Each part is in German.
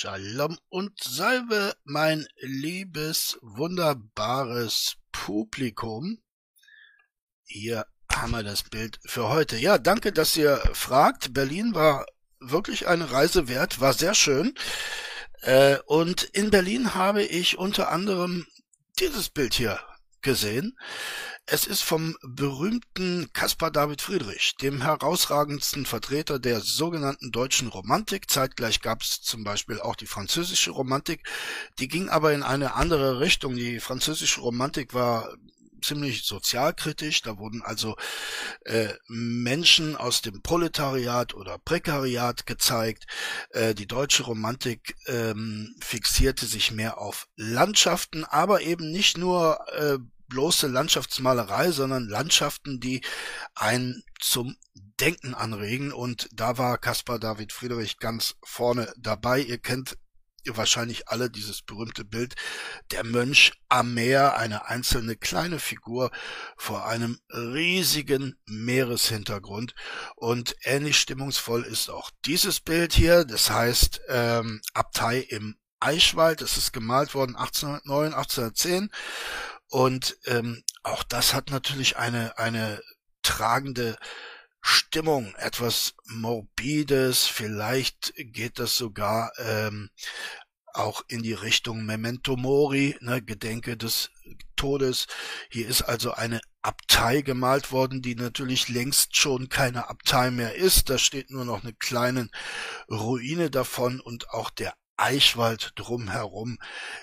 Shalom und Salve, mein liebes, wunderbares Publikum. Hier haben wir das Bild für heute. Ja, danke, dass ihr fragt. Berlin war wirklich eine Reise wert, war sehr schön. Äh, und in Berlin habe ich unter anderem dieses Bild hier gesehen. Es ist vom berühmten Caspar David Friedrich, dem herausragendsten Vertreter der sogenannten deutschen Romantik. Zeitgleich gab es zum Beispiel auch die französische Romantik. Die ging aber in eine andere Richtung. Die französische Romantik war ziemlich sozialkritisch. Da wurden also äh, Menschen aus dem Proletariat oder Prekariat gezeigt. Äh, die deutsche Romantik ähm, fixierte sich mehr auf Landschaften, aber eben nicht nur äh, bloße Landschaftsmalerei, sondern Landschaften, die einen zum Denken anregen. Und da war Caspar David Friedrich ganz vorne dabei. Ihr kennt wahrscheinlich alle dieses berühmte Bild der Mönch am Meer, eine einzelne kleine Figur vor einem riesigen Meereshintergrund. Und ähnlich stimmungsvoll ist auch dieses Bild hier. Das heißt ähm, Abtei im Eichwald. Das ist gemalt worden 1809, 1810 und ähm, auch das hat natürlich eine, eine tragende Stimmung, etwas Morbides, vielleicht geht das sogar ähm, auch in die Richtung Memento Mori, ne, Gedenke des Todes. Hier ist also eine Abtei gemalt worden, die natürlich längst schon keine Abtei mehr ist. Da steht nur noch eine kleine Ruine davon und auch der Eichwald drumherum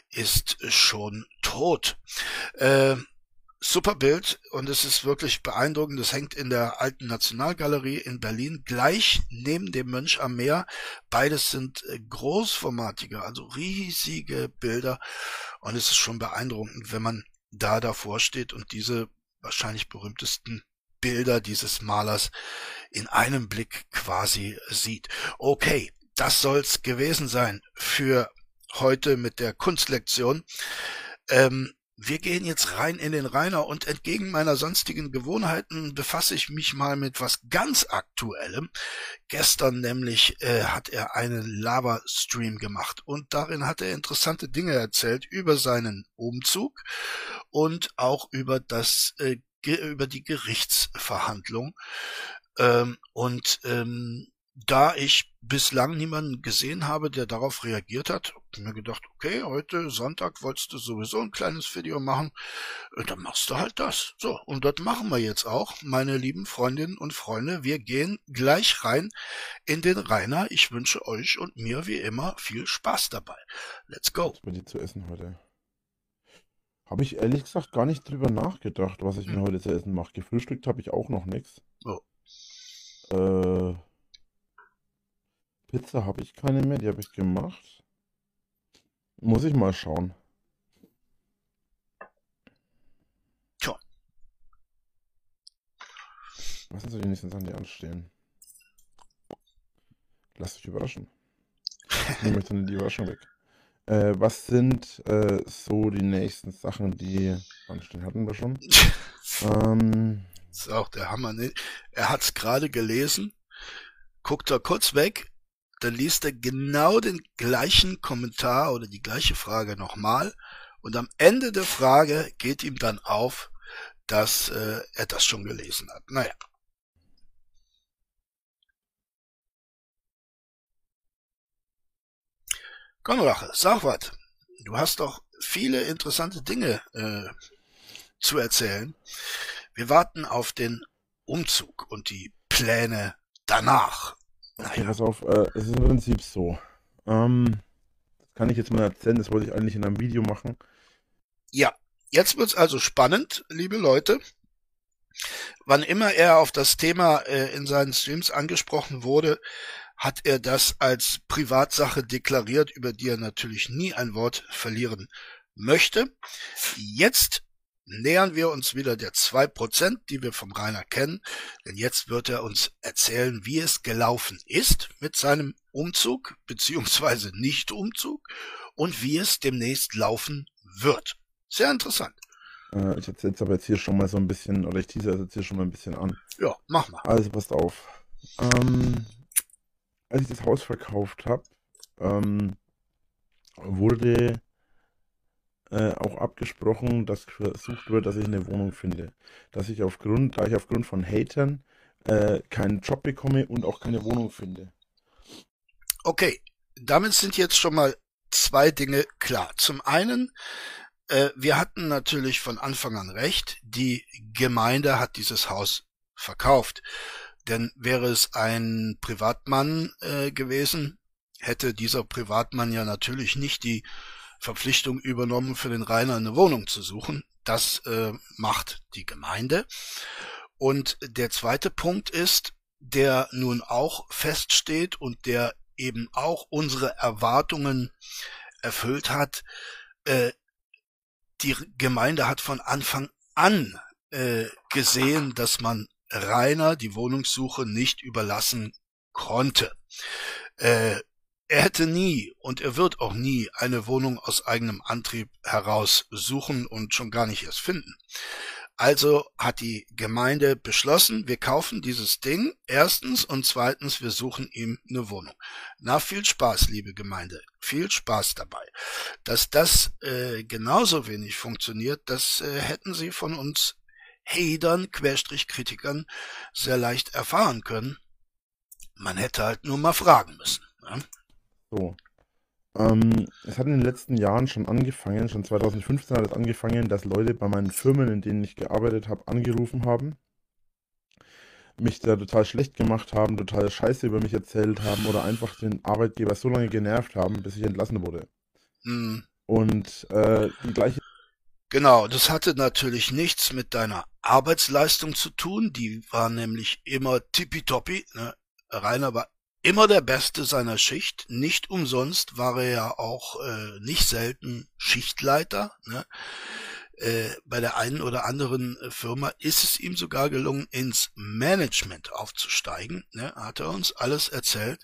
ist schon tot. Äh, super Bild und es ist wirklich beeindruckend. Das hängt in der alten Nationalgalerie in Berlin gleich neben dem Mönch am Meer. Beides sind äh, großformatige, also riesige Bilder und es ist schon beeindruckend, wenn man da davor steht und diese wahrscheinlich berühmtesten Bilder dieses Malers in einem Blick quasi sieht. Okay, das soll's gewesen sein für heute mit der Kunstlektion. Ähm, wir gehen jetzt rein in den Rainer und entgegen meiner sonstigen Gewohnheiten befasse ich mich mal mit was ganz Aktuellem. Gestern nämlich äh, hat er einen Lava-Stream gemacht und darin hat er interessante Dinge erzählt über seinen Umzug und auch über das äh, über die Gerichtsverhandlung. Ähm, und ähm, da ich bislang niemanden gesehen habe, der darauf reagiert hat, hab mir gedacht, okay, heute Sonntag wolltest du sowieso ein kleines Video machen, äh, dann machst du halt das. So, und das machen wir jetzt auch, meine lieben Freundinnen und Freunde. Wir gehen gleich rein in den Rainer. Ich wünsche euch und mir wie immer viel Spaß dabei. Let's go. Was bei zu essen heute? Habe ich ehrlich gesagt gar nicht drüber nachgedacht, was ich hm. mir heute zu essen mache. Gefrühstückt habe ich auch noch nichts. Oh. Äh Pizza habe ich keine mehr, die habe ich gemacht. Muss ich mal schauen. Tja. Was sind so die nächsten Sachen, die anstehen? Lasst euch überraschen. Nehme euch dann die Überraschung weg. Äh, was sind äh, so die nächsten Sachen, die anstehen? Hatten wir schon? ähm, das ist auch der Hammer. Ne? Er hat es gerade gelesen, guckt da kurz weg, dann liest er genau den gleichen Kommentar oder die gleiche Frage nochmal und am Ende der Frage geht ihm dann auf, dass äh, er das schon gelesen hat. Naja. Konrache, sag was. Du hast doch viele interessante Dinge äh, zu erzählen. Wir warten auf den Umzug und die Pläne danach. Okay, pass auf, äh, es ist im Prinzip so. Ähm, das kann ich jetzt mal erzählen, das wollte ich eigentlich in einem Video machen. Ja, jetzt wird's also spannend, liebe Leute. Wann immer er auf das Thema äh, in seinen Streams angesprochen wurde, hat er das als Privatsache deklariert, über die er natürlich nie ein Wort verlieren möchte. Jetzt nähern wir uns wieder der zwei Prozent, die wir vom Rainer kennen, denn jetzt wird er uns erzählen, wie es gelaufen ist mit seinem Umzug beziehungsweise Nicht-Umzug und wie es demnächst laufen wird. Sehr interessant. Äh, ich erzähle es aber jetzt hier schon mal so ein bisschen, oder ich tease es jetzt hier schon mal ein bisschen an. Ja, mach mal. Also passt auf. Ähm, als ich das Haus verkauft habe, ähm, wurde äh, auch abgesprochen, dass versucht wird, dass ich eine Wohnung finde. Dass ich aufgrund, da ich aufgrund von Hatern äh, keinen Job bekomme und auch keine Wohnung finde. Okay, damit sind jetzt schon mal zwei Dinge klar. Zum einen, äh, wir hatten natürlich von Anfang an recht, die Gemeinde hat dieses Haus verkauft. Denn wäre es ein Privatmann äh, gewesen, hätte dieser Privatmann ja natürlich nicht die Verpflichtung übernommen, für den Rainer eine Wohnung zu suchen. Das äh, macht die Gemeinde. Und der zweite Punkt ist, der nun auch feststeht und der eben auch unsere Erwartungen erfüllt hat. Äh, die Gemeinde hat von Anfang an äh, gesehen, dass man Rainer die Wohnungssuche nicht überlassen konnte. Äh, er hätte nie und er wird auch nie eine Wohnung aus eigenem Antrieb heraus suchen und schon gar nicht erst finden. Also hat die Gemeinde beschlossen, wir kaufen dieses Ding erstens und zweitens, wir suchen ihm eine Wohnung. Na, viel Spaß, liebe Gemeinde, viel Spaß dabei. Dass das äh, genauso wenig funktioniert, das äh, hätten Sie von uns Hatern, Querstrich Kritikern sehr leicht erfahren können. Man hätte halt nur mal fragen müssen. Ja? So. Ähm, es hat in den letzten Jahren schon angefangen, schon 2015 hat es angefangen, dass Leute bei meinen Firmen, in denen ich gearbeitet habe, angerufen haben, mich da total schlecht gemacht haben, total Scheiße über mich erzählt haben oder einfach den Arbeitgeber so lange genervt haben, bis ich entlassen wurde. Mhm. Und äh, die gleiche. Genau, das hatte natürlich nichts mit deiner Arbeitsleistung zu tun, die war nämlich immer tippitoppi. Ne? Rainer war immer der Beste seiner Schicht. Nicht umsonst war er ja auch äh, nicht selten Schichtleiter. Ne? Äh, bei der einen oder anderen Firma ist es ihm sogar gelungen, ins Management aufzusteigen. Ne? Hat er uns alles erzählt.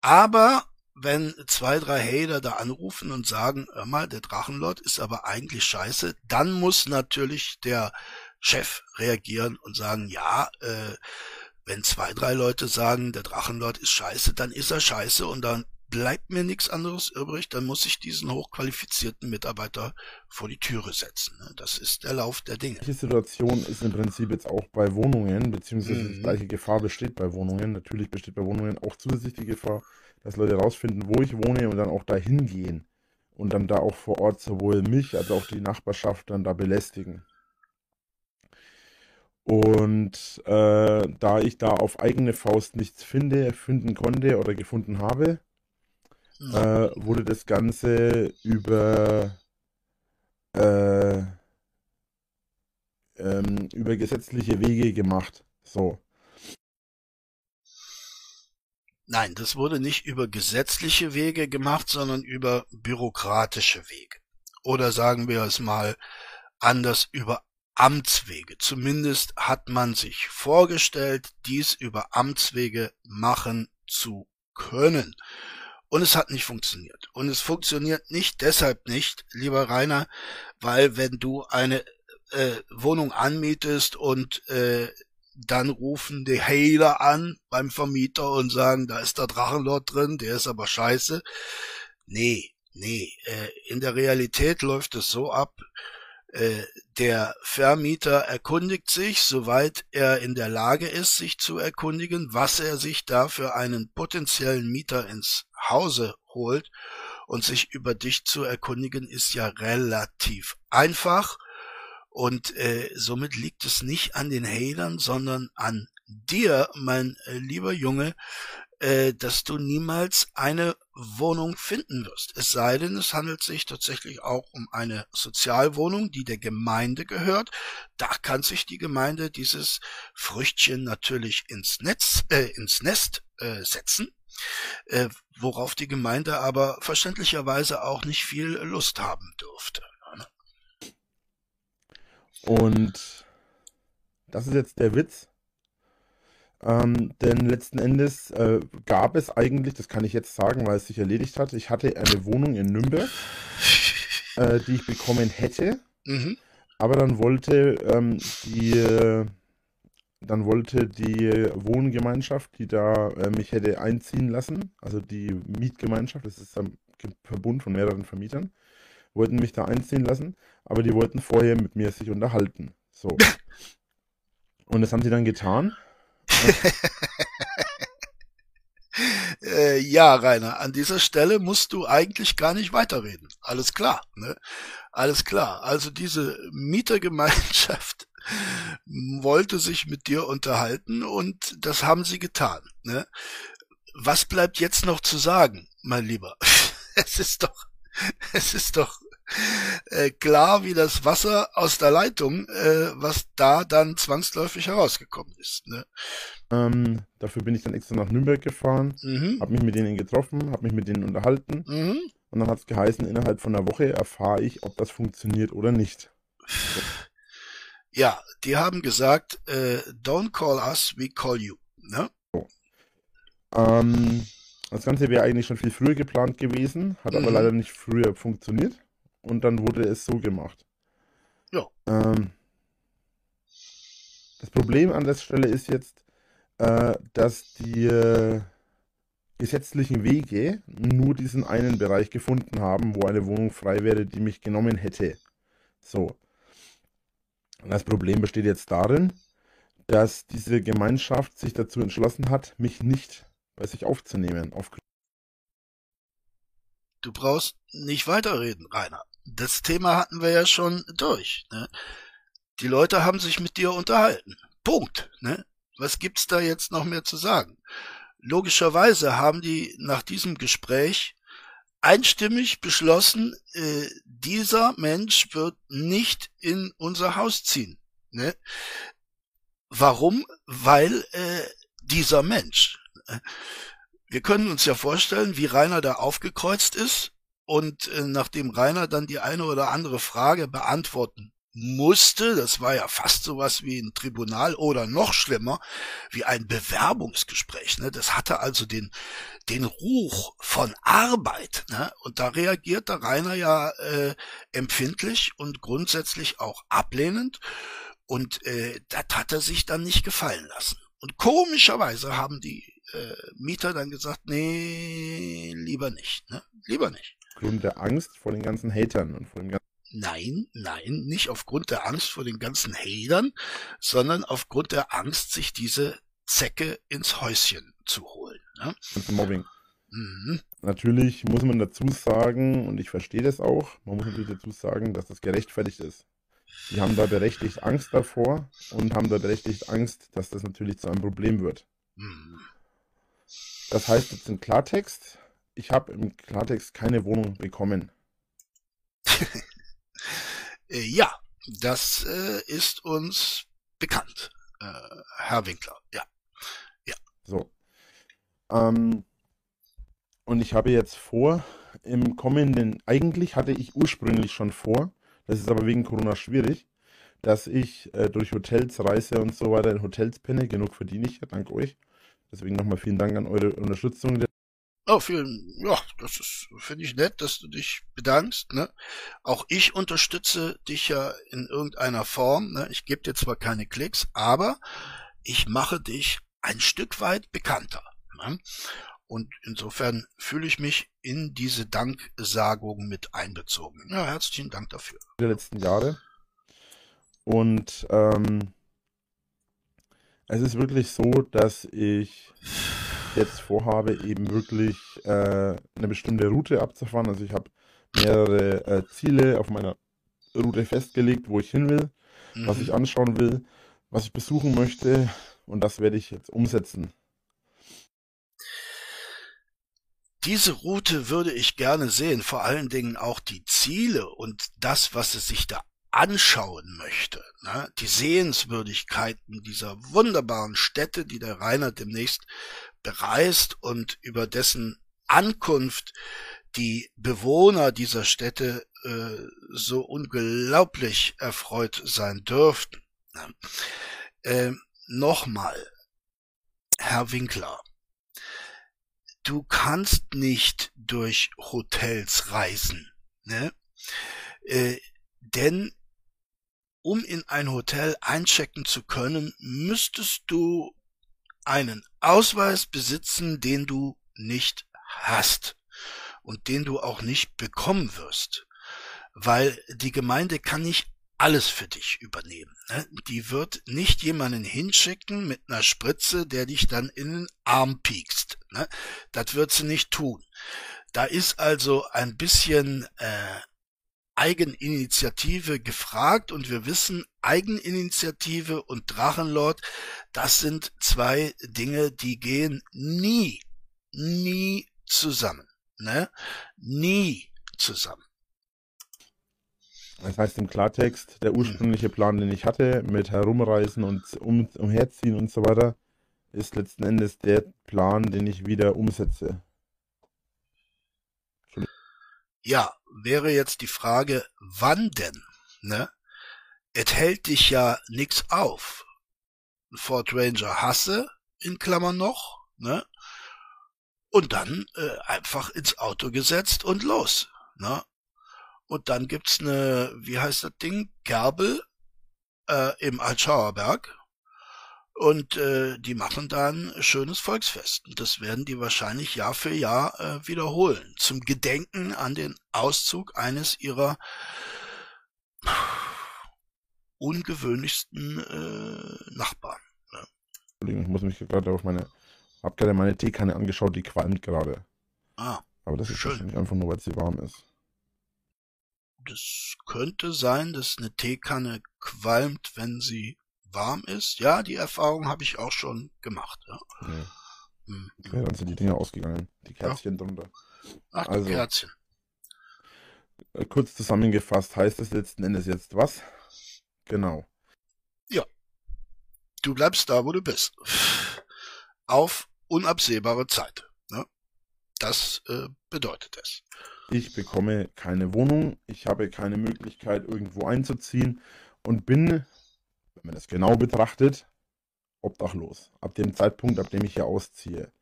Aber wenn zwei, drei Hater da anrufen und sagen, hör mal, der Drachenlord ist aber eigentlich scheiße, dann muss natürlich der Chef reagieren und sagen, ja, äh, wenn zwei, drei Leute sagen, der Drachenlord ist scheiße, dann ist er scheiße und dann bleibt mir nichts anderes übrig, dann muss ich diesen hochqualifizierten Mitarbeiter vor die Türe setzen. Ne? Das ist der Lauf der Dinge. Die Situation ist im Prinzip jetzt auch bei Wohnungen, beziehungsweise mhm. die gleiche Gefahr besteht bei Wohnungen. Natürlich besteht bei Wohnungen auch zusätzlich die Gefahr, dass Leute herausfinden, wo ich wohne und dann auch dahin gehen und dann da auch vor Ort sowohl mich als auch die Nachbarschaft dann da belästigen. Und äh, da ich da auf eigene Faust nichts finde, finden konnte oder gefunden habe, mhm. äh, wurde das Ganze über, äh, ähm, über gesetzliche Wege gemacht. So. Nein, das wurde nicht über gesetzliche Wege gemacht, sondern über bürokratische Wege. Oder sagen wir es mal anders, über Amtswege. Zumindest hat man sich vorgestellt, dies über Amtswege machen zu können. Und es hat nicht funktioniert. Und es funktioniert nicht deshalb nicht, lieber Rainer, weil wenn du eine äh, Wohnung anmietest und äh, dann rufen die Hater an beim Vermieter und sagen, da ist der Drachenlord drin, der ist aber scheiße. Nee, nee, äh, in der Realität läuft es so ab, der Vermieter erkundigt sich, soweit er in der Lage ist, sich zu erkundigen, was er sich da für einen potenziellen Mieter ins Hause holt. Und sich über dich zu erkundigen, ist ja relativ einfach. Und äh, somit liegt es nicht an den Hatern, sondern an dir, mein äh, lieber Junge, äh, dass du niemals eine Wohnung finden wirst. Es sei denn, es handelt sich tatsächlich auch um eine Sozialwohnung, die der Gemeinde gehört. Da kann sich die Gemeinde dieses Früchtchen natürlich ins Netz, äh, ins Nest äh, setzen. Äh, worauf die Gemeinde aber verständlicherweise auch nicht viel Lust haben dürfte. Ne? Und das ist jetzt der Witz. Ähm, denn letzten Endes äh, gab es eigentlich, das kann ich jetzt sagen, weil es sich erledigt hat, ich hatte eine Wohnung in Nürnberg, äh, die ich bekommen hätte. Mhm. Aber dann wollte ähm, die, dann wollte die Wohngemeinschaft, die da äh, mich hätte einziehen lassen, also die Mietgemeinschaft, das ist ein Verbund von mehreren Vermietern, wollten mich da einziehen lassen, aber die wollten vorher mit mir sich unterhalten. So. Und das haben sie dann getan. äh, ja, Rainer, an dieser Stelle musst du eigentlich gar nicht weiterreden. Alles klar, ne? Alles klar. Also diese Mietergemeinschaft wollte sich mit dir unterhalten und das haben sie getan. Ne? Was bleibt jetzt noch zu sagen, mein Lieber? Es ist doch, es ist doch äh, klar wie das Wasser aus der Leitung, äh, was da dann zwangsläufig herausgekommen ist. Ne? Ähm, dafür bin ich dann extra nach Nürnberg gefahren, mhm. habe mich mit denen getroffen, habe mich mit denen unterhalten mhm. und dann hat es geheißen, innerhalb von einer Woche erfahre ich, ob das funktioniert oder nicht. So. Ja, die haben gesagt, äh, don't call us, we call you. Ne? So. Ähm, das Ganze wäre eigentlich schon viel früher geplant gewesen, hat mhm. aber leider nicht früher funktioniert. Und dann wurde es so gemacht. Ja. Ähm, das Problem an der Stelle ist jetzt, äh, dass die äh, gesetzlichen Wege nur diesen einen Bereich gefunden haben, wo eine Wohnung frei wäre, die mich genommen hätte. So. Und das Problem besteht jetzt darin, dass diese Gemeinschaft sich dazu entschlossen hat, mich nicht bei sich aufzunehmen. Auf du brauchst nicht weiterreden, Rainer. Das Thema hatten wir ja schon durch. Ne? Die Leute haben sich mit dir unterhalten. Punkt. Ne? Was gibt's da jetzt noch mehr zu sagen? Logischerweise haben die nach diesem Gespräch einstimmig beschlossen, äh, dieser Mensch wird nicht in unser Haus ziehen. Ne? Warum? Weil äh, dieser Mensch. Äh, wir können uns ja vorstellen, wie Rainer da aufgekreuzt ist und äh, nachdem Rainer dann die eine oder andere Frage beantworten musste, das war ja fast sowas wie ein Tribunal oder noch schlimmer, wie ein Bewerbungsgespräch. Ne? Das hatte also den, den Ruch von Arbeit. Ne? Und da reagierte Rainer ja äh, empfindlich und grundsätzlich auch ablehnend. Und äh, das hat er sich dann nicht gefallen lassen. Und komischerweise haben die äh, Mieter dann gesagt, nee, lieber nicht, ne? Lieber nicht. Aufgrund der Angst vor den ganzen Hatern und vor dem ganzen Nein, nein, nicht aufgrund der Angst vor den ganzen Hatern, sondern aufgrund der Angst, sich diese Zecke ins Häuschen zu holen. Ne? Mobbing. Mhm. Natürlich muss man dazu sagen, und ich verstehe das auch, man muss natürlich dazu sagen, dass das gerechtfertigt ist. Die haben da berechtigt Angst davor und haben da berechtigt Angst, dass das natürlich zu einem Problem wird. Mhm. Das heißt jetzt im Klartext, ich habe im Klartext keine Wohnung bekommen. Äh, ja, das äh, ist uns bekannt, äh, Herr Winkler. Ja. ja. So. Ähm, und ich habe jetzt vor, im kommenden, eigentlich hatte ich ursprünglich schon vor, das ist aber wegen Corona schwierig, dass ich äh, durch Hotels reise und so weiter in Hotels penne. Genug verdiene ich, dank euch. Deswegen nochmal vielen Dank an eure Unterstützung. Oh, vielen, ja, das ist, finde ich nett, dass du dich bedankst, ne? Auch ich unterstütze dich ja in irgendeiner Form, ne? Ich gebe dir zwar keine Klicks, aber ich mache dich ein Stück weit bekannter, ne? Und insofern fühle ich mich in diese Danksagung mit einbezogen. Ja, herzlichen Dank dafür. Der letzten Jahre. Und ähm, es ist wirklich so, dass ich jetzt vorhabe, eben wirklich äh, eine bestimmte Route abzufahren. Also ich habe mehrere äh, Ziele auf meiner Route festgelegt, wo ich hin will, mhm. was ich anschauen will, was ich besuchen möchte und das werde ich jetzt umsetzen. Diese Route würde ich gerne sehen, vor allen Dingen auch die Ziele und das, was es sich da anschauen möchte. Ne? Die Sehenswürdigkeiten dieser wunderbaren Städte, die der Rainer demnächst bereist und über dessen Ankunft die Bewohner dieser Städte äh, so unglaublich erfreut sein dürften. Äh, Nochmal, Herr Winkler, du kannst nicht durch Hotels reisen, ne? Äh, denn um in ein Hotel einchecken zu können, müsstest du einen Ausweis besitzen, den du nicht hast und den du auch nicht bekommen wirst, weil die Gemeinde kann nicht alles für dich übernehmen. Ne? Die wird nicht jemanden hinschicken mit einer Spritze, der dich dann in den Arm piekst. Ne? Das wird sie nicht tun. Da ist also ein bisschen äh, Eigeninitiative gefragt und wir wissen, Eigeninitiative und Drachenlord, das sind zwei Dinge, die gehen nie, nie zusammen. Ne? Nie zusammen. Das heißt im Klartext, der ursprüngliche Plan, den ich hatte, mit Herumreisen und um, umherziehen und so weiter, ist letzten Endes der Plan, den ich wieder umsetze. Ja, wäre jetzt die Frage, wann denn? Ne? Es hält dich ja nix auf. Ford Ranger hasse, in Klammern noch, ne? Und dann äh, einfach ins Auto gesetzt und los, ne? Und dann gibt's eine, wie heißt das Ding? Kerbel äh, im Altschauerberg. Und äh, die machen da ein schönes Volksfest. Und das werden die wahrscheinlich Jahr für Jahr äh, wiederholen. Zum Gedenken an den Auszug eines ihrer ungewöhnlichsten äh, Nachbarn. Ne? Ich muss mich gerade auf meine, hab gerade meine Teekanne angeschaut, die qualmt gerade. Ah, Aber das ist schön. einfach nur, weil sie warm ist das könnte sein, dass eine Teekanne qualmt, wenn sie warm ist. Ja, die Erfahrung habe ich auch schon gemacht. Ja. ja. Mhm. Okay, dann sind die Dinger ausgegangen. Die Kerzchen ja. drunter. Ach, also, Kerzchen. Äh, kurz zusammengefasst heißt es letzten Endes jetzt was? Genau. Ja. Du bleibst da, wo du bist. Auf unabsehbare Zeit. Ne? Das äh, bedeutet es. Ich bekomme keine Wohnung, ich habe keine Möglichkeit, irgendwo einzuziehen und bin, wenn man das genau betrachtet, obdachlos. Ab dem Zeitpunkt, ab dem ich hier ausziehe.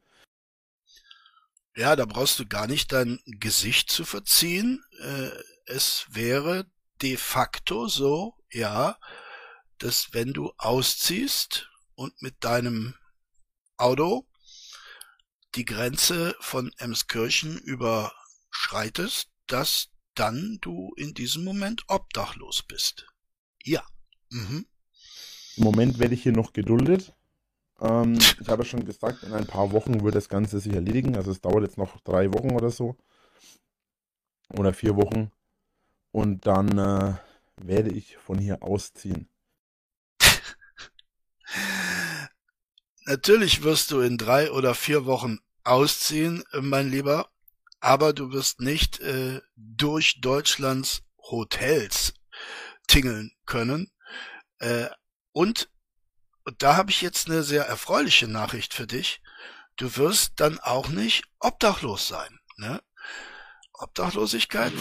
Ja, da brauchst du gar nicht dein Gesicht zu verziehen. Äh, es wäre de facto so, ja, dass wenn du ausziehst und mit deinem Auto die Grenze von Emskirchen über schreitest, dass dann du in diesem Moment obdachlos bist. Ja. Mhm. Im Moment werde ich hier noch geduldet. Ähm, ich habe schon gesagt, in ein paar Wochen wird das Ganze sich erledigen. Also es dauert jetzt noch drei Wochen oder so. Oder vier Wochen. Und dann äh, werde ich von hier ausziehen. Natürlich wirst du in drei oder vier Wochen ausziehen, mein Lieber aber du wirst nicht äh, durch Deutschlands Hotels tingeln können. Äh, und, und da habe ich jetzt eine sehr erfreuliche Nachricht für dich. Du wirst dann auch nicht obdachlos sein. Ne? Obdachlosigkeit?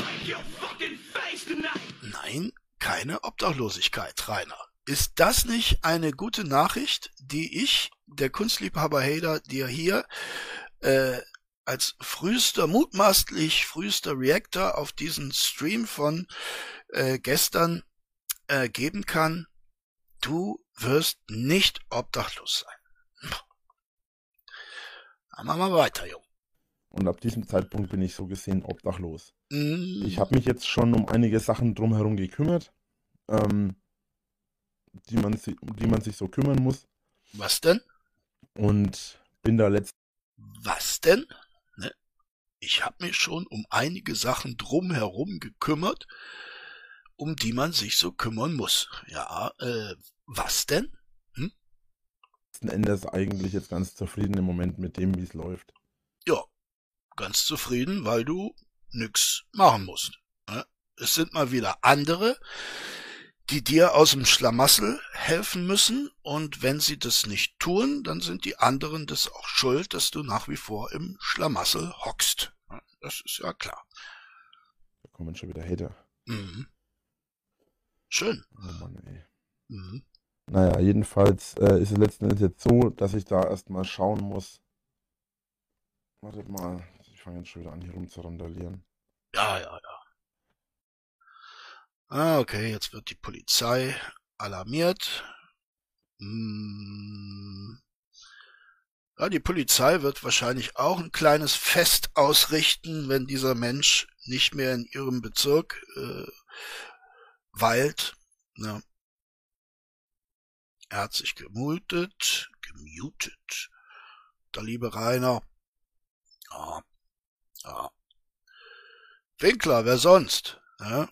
Nein, keine Obdachlosigkeit, Rainer. Ist das nicht eine gute Nachricht, die ich, der Kunstliebhaber Hader, dir hier äh, als frühester, mutmaßlich frühester Reactor auf diesen Stream von äh, gestern äh, geben kann, du wirst nicht obdachlos sein. Dann machen wir weiter, Jung. Und ab diesem Zeitpunkt bin ich so gesehen obdachlos. Mm. Ich habe mich jetzt schon um einige Sachen drumherum gekümmert, ähm, die, man, um die man sich so kümmern muss. Was denn? Und bin da letzt. Was denn? ich habe mich schon um einige Sachen drumherum gekümmert, um die man sich so kümmern muss. Ja, äh, was denn? Hm? Letzten Endes eigentlich jetzt ganz zufrieden im Moment mit dem, wie es läuft. Ja, ganz zufrieden, weil du nix machen musst. Ne? Es sind mal wieder andere, die dir aus dem Schlamassel helfen müssen, und wenn sie das nicht tun, dann sind die anderen das auch schuld, dass du nach wie vor im Schlamassel hockst. Das ist ja klar. Da kommen schon wieder Hater. Mhm. Schön. Oh Mann, ey. Mhm. Naja, jedenfalls äh, ist es letzten Endes jetzt so, dass ich da erstmal schauen muss. Wartet mal, ich fange jetzt schon wieder an, hier rumzurandalieren. Ja, ja, ja. Ah, okay, jetzt wird die Polizei alarmiert. Hm. Ja, die Polizei wird wahrscheinlich auch ein kleines Fest ausrichten, wenn dieser Mensch nicht mehr in ihrem Bezirk äh, weilt. Ja. Er hat sich gemutet, gemutet. Der liebe Rainer. Ja. Ja. Winkler, wer sonst? Ja?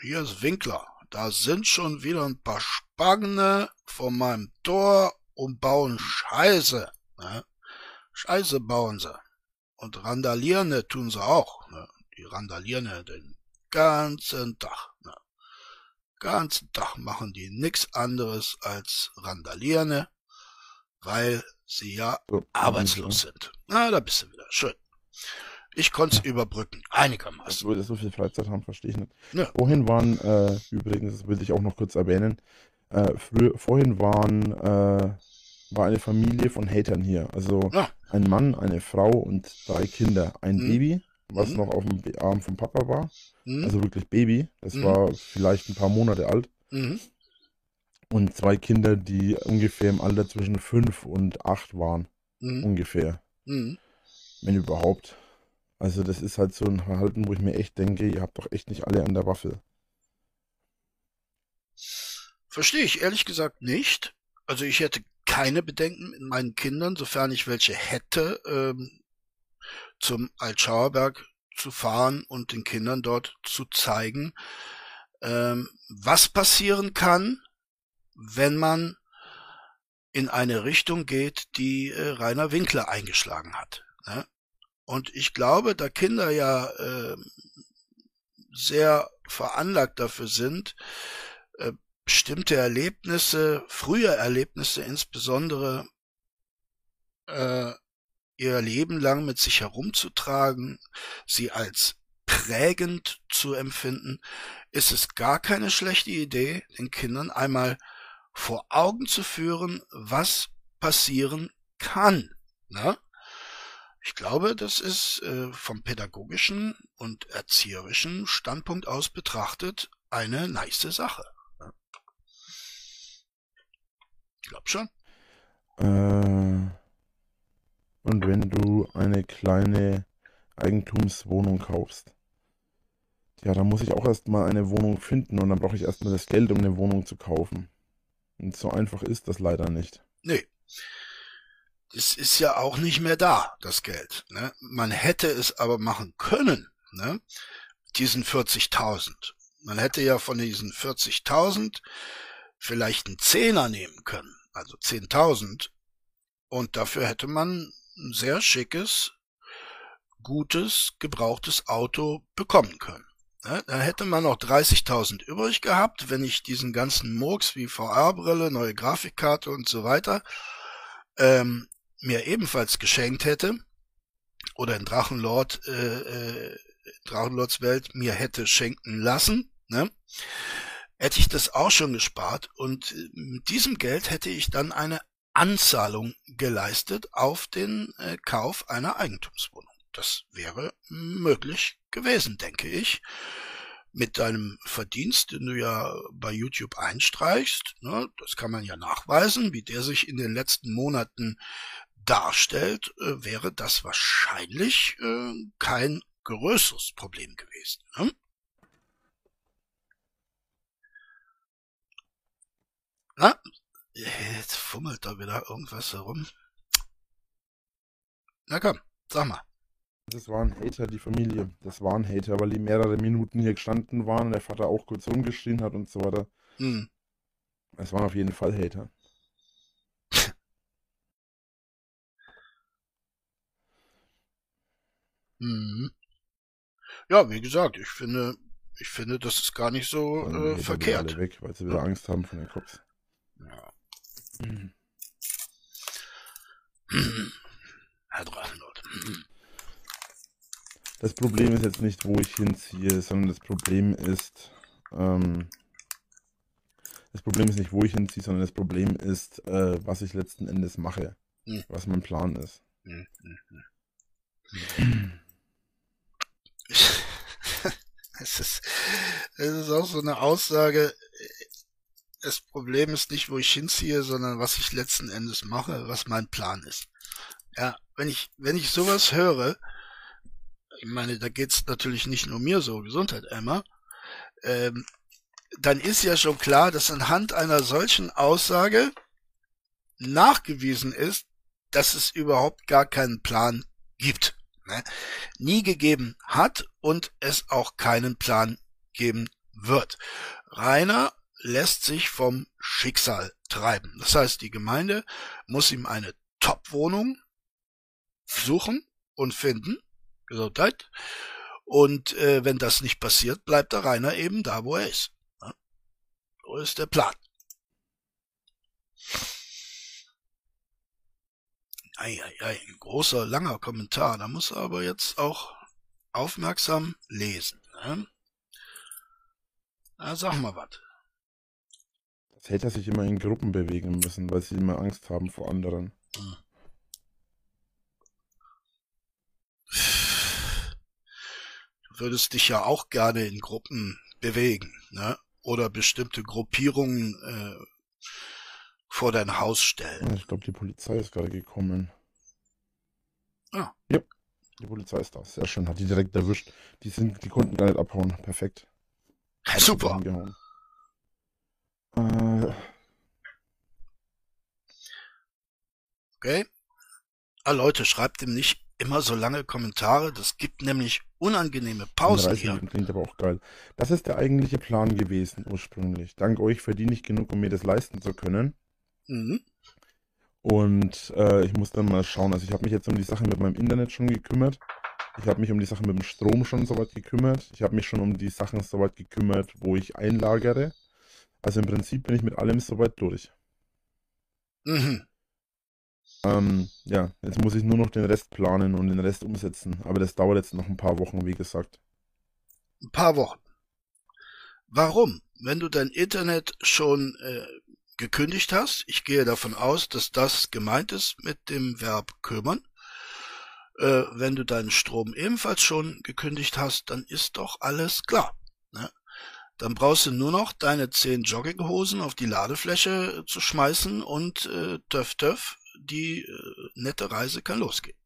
Hier ist Winkler. Da sind schon wieder ein paar Spangene vor meinem Tor und bauen Scheiße. Ne? Scheiße bauen sie. Und randalieren tun sie auch. Ne? Die randalieren den ganzen Tag. Ganzen Tag machen die nix anderes als randalieren, weil sie ja oh, arbeitslos sind. Na, da bist du wieder. Schön. Ich konnte es überbrücken, einigermaßen. Wir so viel Freizeit haben, verstehe ich nicht. Ja. Vorhin waren, äh, übrigens, das will ich auch noch kurz erwähnen, äh, früher, vorhin waren, äh, war eine Familie von Hatern hier. Also ja. ein Mann, eine Frau und drei Kinder. Ein mhm. Baby, was mhm. noch auf dem Arm vom Papa war. Mhm. Also wirklich Baby. Das mhm. war vielleicht ein paar Monate alt. Mhm. Und zwei Kinder, die ungefähr im Alter zwischen fünf und acht waren. Mhm. Ungefähr. Wenn überhaupt. Also das ist halt so ein Verhalten, wo ich mir echt denke, ihr habt doch echt nicht alle an der Waffe. Verstehe ich ehrlich gesagt nicht. Also ich hätte keine Bedenken mit meinen Kindern, sofern ich welche hätte, ähm, zum Altschauerberg zu fahren und den Kindern dort zu zeigen, ähm, was passieren kann, wenn man in eine Richtung geht, die äh, Rainer Winkler eingeschlagen hat. Ne? Und ich glaube, da Kinder ja äh, sehr veranlagt dafür sind, äh, bestimmte Erlebnisse, frühe Erlebnisse insbesondere, äh, ihr Leben lang mit sich herumzutragen, sie als prägend zu empfinden, ist es gar keine schlechte Idee, den Kindern einmal vor Augen zu führen, was passieren kann. Ne? Ich glaube, das ist äh, vom pädagogischen und erzieherischen Standpunkt aus betrachtet eine nice Sache. Ich glaube schon. Äh, und wenn du eine kleine Eigentumswohnung kaufst, ja, dann muss ich auch erstmal eine Wohnung finden und dann brauche ich erstmal das Geld, um eine Wohnung zu kaufen. Und so einfach ist das leider nicht. Nee es ist ja auch nicht mehr da, das Geld. Ne? Man hätte es aber machen können, ne? diesen 40.000. Man hätte ja von diesen 40.000 vielleicht einen Zehner nehmen können, also 10.000. Und dafür hätte man sehr schickes, gutes, gebrauchtes Auto bekommen können. Ne? Da hätte man noch 30.000 übrig gehabt, wenn ich diesen ganzen Murks wie VR-Brille, neue Grafikkarte und so weiter ähm, mir ebenfalls geschenkt hätte oder in Drachenlord äh, äh, Drachenlords Welt mir hätte schenken lassen, ne, hätte ich das auch schon gespart und äh, mit diesem Geld hätte ich dann eine Anzahlung geleistet auf den äh, Kauf einer Eigentumswohnung. Das wäre möglich gewesen, denke ich mit deinem Verdienst, den du ja bei YouTube einstreichst, ne, das kann man ja nachweisen, wie der sich in den letzten Monaten darstellt, äh, wäre das wahrscheinlich äh, kein größeres Problem gewesen. Ne? Na, jetzt fummelt da wieder irgendwas herum. Na komm, sag mal. Das waren Hater, die Familie. Das waren Hater, weil die mehrere Minuten hier gestanden waren und der Vater auch kurz rumgeschrien hat und so weiter. Hm. Es waren auf jeden Fall Hater. Mhm. Ja, wie gesagt, ich finde, ich finde, das ist gar nicht so äh, verkehrt. Alle weg, weil sie wieder. Angst haben von den Cops. Ja. Mhm. Herr Drachenlord. Das Problem ist jetzt nicht, wo ich hinziehe, sondern das Problem ist, ähm, das Problem ist nicht, wo ich hinziehe, sondern das Problem ist, äh, was ich letzten Endes mache. Mhm. Was mein Plan ist. Mhm. es ist, es ist auch so eine Aussage, das Problem ist nicht, wo ich hinziehe, sondern was ich letzten Endes mache, was mein Plan ist. Ja, wenn ich, wenn ich sowas höre, ich meine, da geht's natürlich nicht nur mir so, Gesundheit, Emma, ähm, dann ist ja schon klar, dass anhand einer solchen Aussage nachgewiesen ist, dass es überhaupt gar keinen Plan gibt. Ne? Nie gegeben hat und es auch keinen Plan geben wird. Rainer lässt sich vom Schicksal treiben. Das heißt, die Gemeinde muss ihm eine Top-Wohnung suchen und finden. Gesundheit. Und äh, wenn das nicht passiert, bleibt der Rainer eben da, wo er ist. Ja? So ist der Plan. Eieiei, ein großer, langer Kommentar. Da muss er aber jetzt auch aufmerksam lesen. Ne? Na, sag mal was. Täter sich immer in Gruppen bewegen müssen, weil sie immer Angst haben vor anderen. Hm. Du würdest dich ja auch gerne in Gruppen bewegen, ne? Oder bestimmte Gruppierungen äh, vor dein Haus stellen. Ich glaube, die Polizei ist gerade gekommen. Ah. Ja, die Polizei ist da. Sehr schön. Hat die direkt erwischt. Die sind, die konnten gar nicht abhauen. Perfekt. Hat Super. Äh. Okay. Ah, Leute, schreibt ihm nicht immer so lange Kommentare. Das gibt nämlich unangenehme Pausen hier. Klingt aber auch geil. Das ist der eigentliche Plan gewesen ursprünglich. Dank euch verdiene ich genug, um mir das leisten zu können. Mhm. Und äh, ich muss dann mal schauen. Also ich habe mich jetzt um die Sache mit meinem Internet schon gekümmert. Ich habe mich um die Sache mit dem Strom schon soweit gekümmert. Ich habe mich schon um die Sachen soweit gekümmert, wo ich einlagere. Also im Prinzip bin ich mit allem soweit durch. Mhm. Ähm, ja, jetzt muss ich nur noch den Rest planen und den Rest umsetzen. Aber das dauert jetzt noch ein paar Wochen, wie gesagt. Ein paar Wochen. Warum? Wenn du dein Internet schon äh, gekündigt hast, ich gehe davon aus, dass das gemeint ist mit dem Verb kümmern. Äh, wenn du deinen Strom ebenfalls schon gekündigt hast, dann ist doch alles klar. Dann brauchst du nur noch deine zehn Jogginghosen auf die Ladefläche zu schmeißen und äh, töff töff die äh, nette Reise kann losgehen.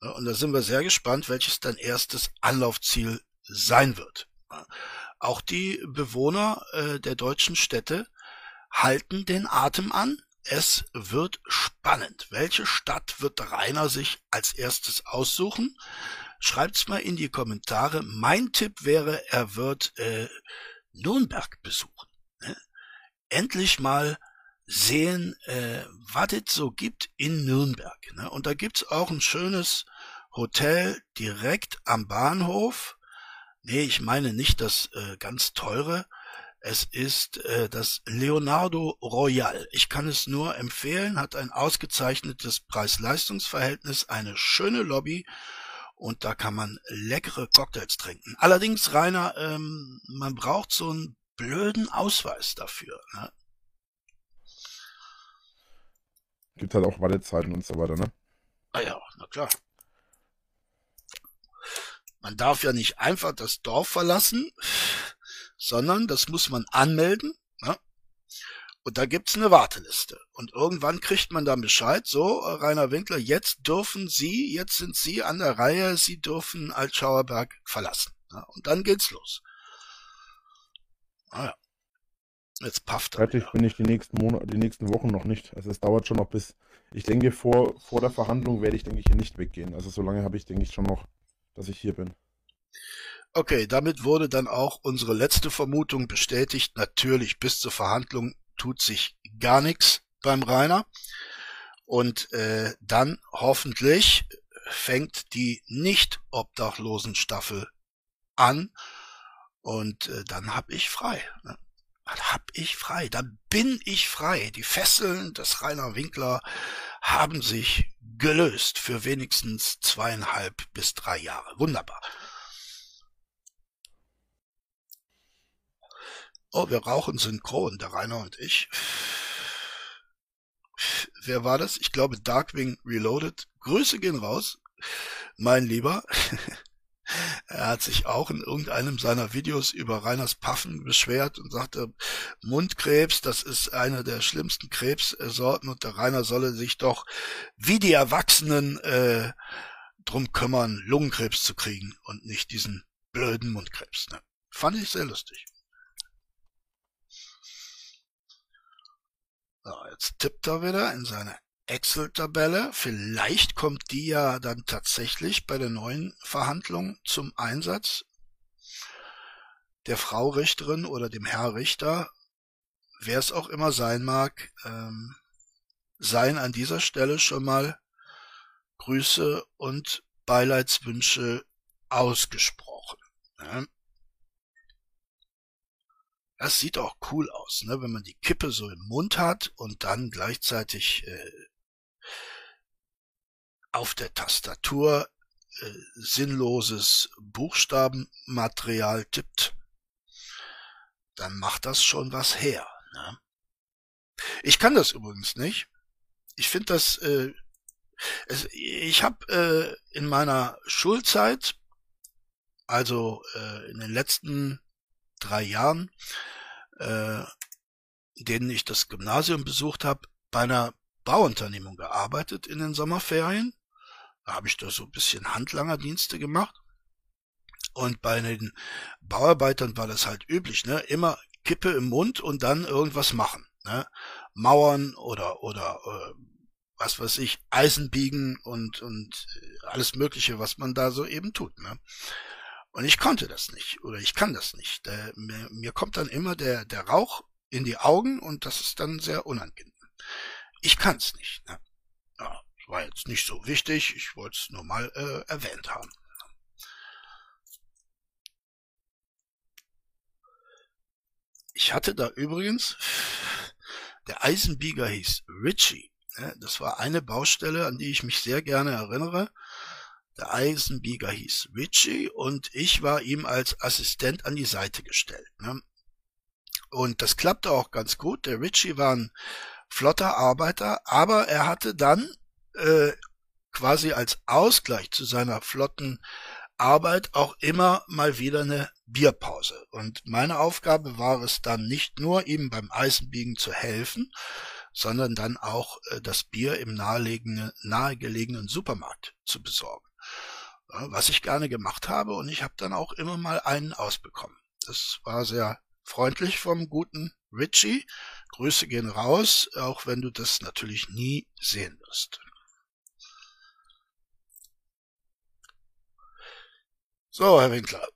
Und da sind wir sehr gespannt, welches dein erstes Anlaufziel sein wird. Auch die Bewohner äh, der deutschen Städte halten den Atem an. Es wird spannend. Welche Stadt wird Rainer sich als erstes aussuchen? Schreibt's mal in die Kommentare. Mein Tipp wäre, er wird äh, Nürnberg besuchen. Ne? Endlich mal sehen, äh, was es so gibt in Nürnberg. Ne? Und da gibt's auch ein schönes Hotel direkt am Bahnhof. Nee, ich meine nicht das äh, ganz teure. Es ist äh, das Leonardo Royal. Ich kann es nur empfehlen, hat ein ausgezeichnetes Preis-Leistungs-Verhältnis, eine schöne Lobby und da kann man leckere Cocktails trinken. Allerdings, Rainer, ähm, man braucht so einen blöden Ausweis dafür. Ne? Gibt halt auch Wartezeiten und so weiter, ne? Ah ja, na klar. Man darf ja nicht einfach das Dorf verlassen, sondern das muss man anmelden. Und da gibt's eine Warteliste. Und irgendwann kriegt man dann Bescheid, so, Rainer Winkler, jetzt dürfen Sie, jetzt sind Sie an der Reihe, Sie dürfen Altschauerberg verlassen. Ne? Und dann geht's los. Naja. Jetzt pafft er. Fertig bin ich die nächsten Monate, die nächsten Wochen noch nicht. Also es dauert schon noch bis, ich denke, vor, vor der Verhandlung werde ich, denke ich, hier nicht weggehen. Also so lange habe ich, denke ich, schon noch, dass ich hier bin. Okay, damit wurde dann auch unsere letzte Vermutung bestätigt. Natürlich, bis zur Verhandlung tut sich gar nichts beim Rainer. Und äh, dann hoffentlich fängt die Nicht-Obdachlosen-Staffel an. Und äh, dann hab ich frei. Ne? Dann hab ich frei, dann bin ich frei. Die Fesseln des Rainer Winkler haben sich gelöst für wenigstens zweieinhalb bis drei Jahre. Wunderbar. Oh, wir rauchen synchron, der Rainer und ich. Wer war das? Ich glaube Darkwing Reloaded. Grüße gehen raus, mein Lieber. Er hat sich auch in irgendeinem seiner Videos über Reiners Paffen beschwert und sagte, Mundkrebs, das ist eine der schlimmsten Krebssorten und der Rainer solle sich doch wie die Erwachsenen äh, drum kümmern, Lungenkrebs zu kriegen und nicht diesen blöden Mundkrebs. Ne? Fand ich sehr lustig. So, jetzt tippt er wieder in seine Excel-Tabelle. Vielleicht kommt die ja dann tatsächlich bei der neuen Verhandlung zum Einsatz. Der Frau Richterin oder dem Herr Richter, wer es auch immer sein mag, ähm, seien an dieser Stelle schon mal Grüße und Beileidswünsche ausgesprochen. Ne? Das sieht auch cool aus, ne? wenn man die Kippe so im Mund hat und dann gleichzeitig äh, auf der Tastatur äh, sinnloses Buchstabenmaterial tippt, dann macht das schon was her. Ne? Ich kann das übrigens nicht. Ich finde das, äh, es, ich habe äh, in meiner Schulzeit, also äh, in den letzten drei Jahren, äh, in denen ich das Gymnasium besucht habe, bei einer Bauunternehmung gearbeitet in den Sommerferien. Da habe ich da so ein bisschen Handlangerdienste gemacht. Und bei den Bauarbeitern war das halt üblich, ne? Immer Kippe im Mund und dann irgendwas machen, ne? Mauern oder oder äh, was weiß ich, Eisen biegen und und alles Mögliche, was man da so eben tut, ne? Und ich konnte das nicht oder ich kann das nicht. Äh, mir, mir kommt dann immer der, der Rauch in die Augen und das ist dann sehr unangenehm. Ich kann's nicht. Ne? Ja, war jetzt nicht so wichtig, ich wollte es nur mal äh, erwähnt haben. Ich hatte da übrigens, der Eisenbieger hieß Richie. Ne? Das war eine Baustelle, an die ich mich sehr gerne erinnere. Der Eisenbieger hieß Richie und ich war ihm als Assistent an die Seite gestellt. Ne? Und das klappte auch ganz gut. Der Richie war ein flotter Arbeiter, aber er hatte dann äh, quasi als Ausgleich zu seiner flotten Arbeit auch immer mal wieder eine Bierpause. Und meine Aufgabe war es dann nicht nur, ihm beim Eisenbiegen zu helfen, sondern dann auch äh, das Bier im nahegelegenen Supermarkt zu besorgen was ich gerne gemacht habe und ich habe dann auch immer mal einen ausbekommen. Das war sehr freundlich vom guten Richie. Grüße gehen raus, auch wenn du das natürlich nie sehen wirst. So, Herr Winkler.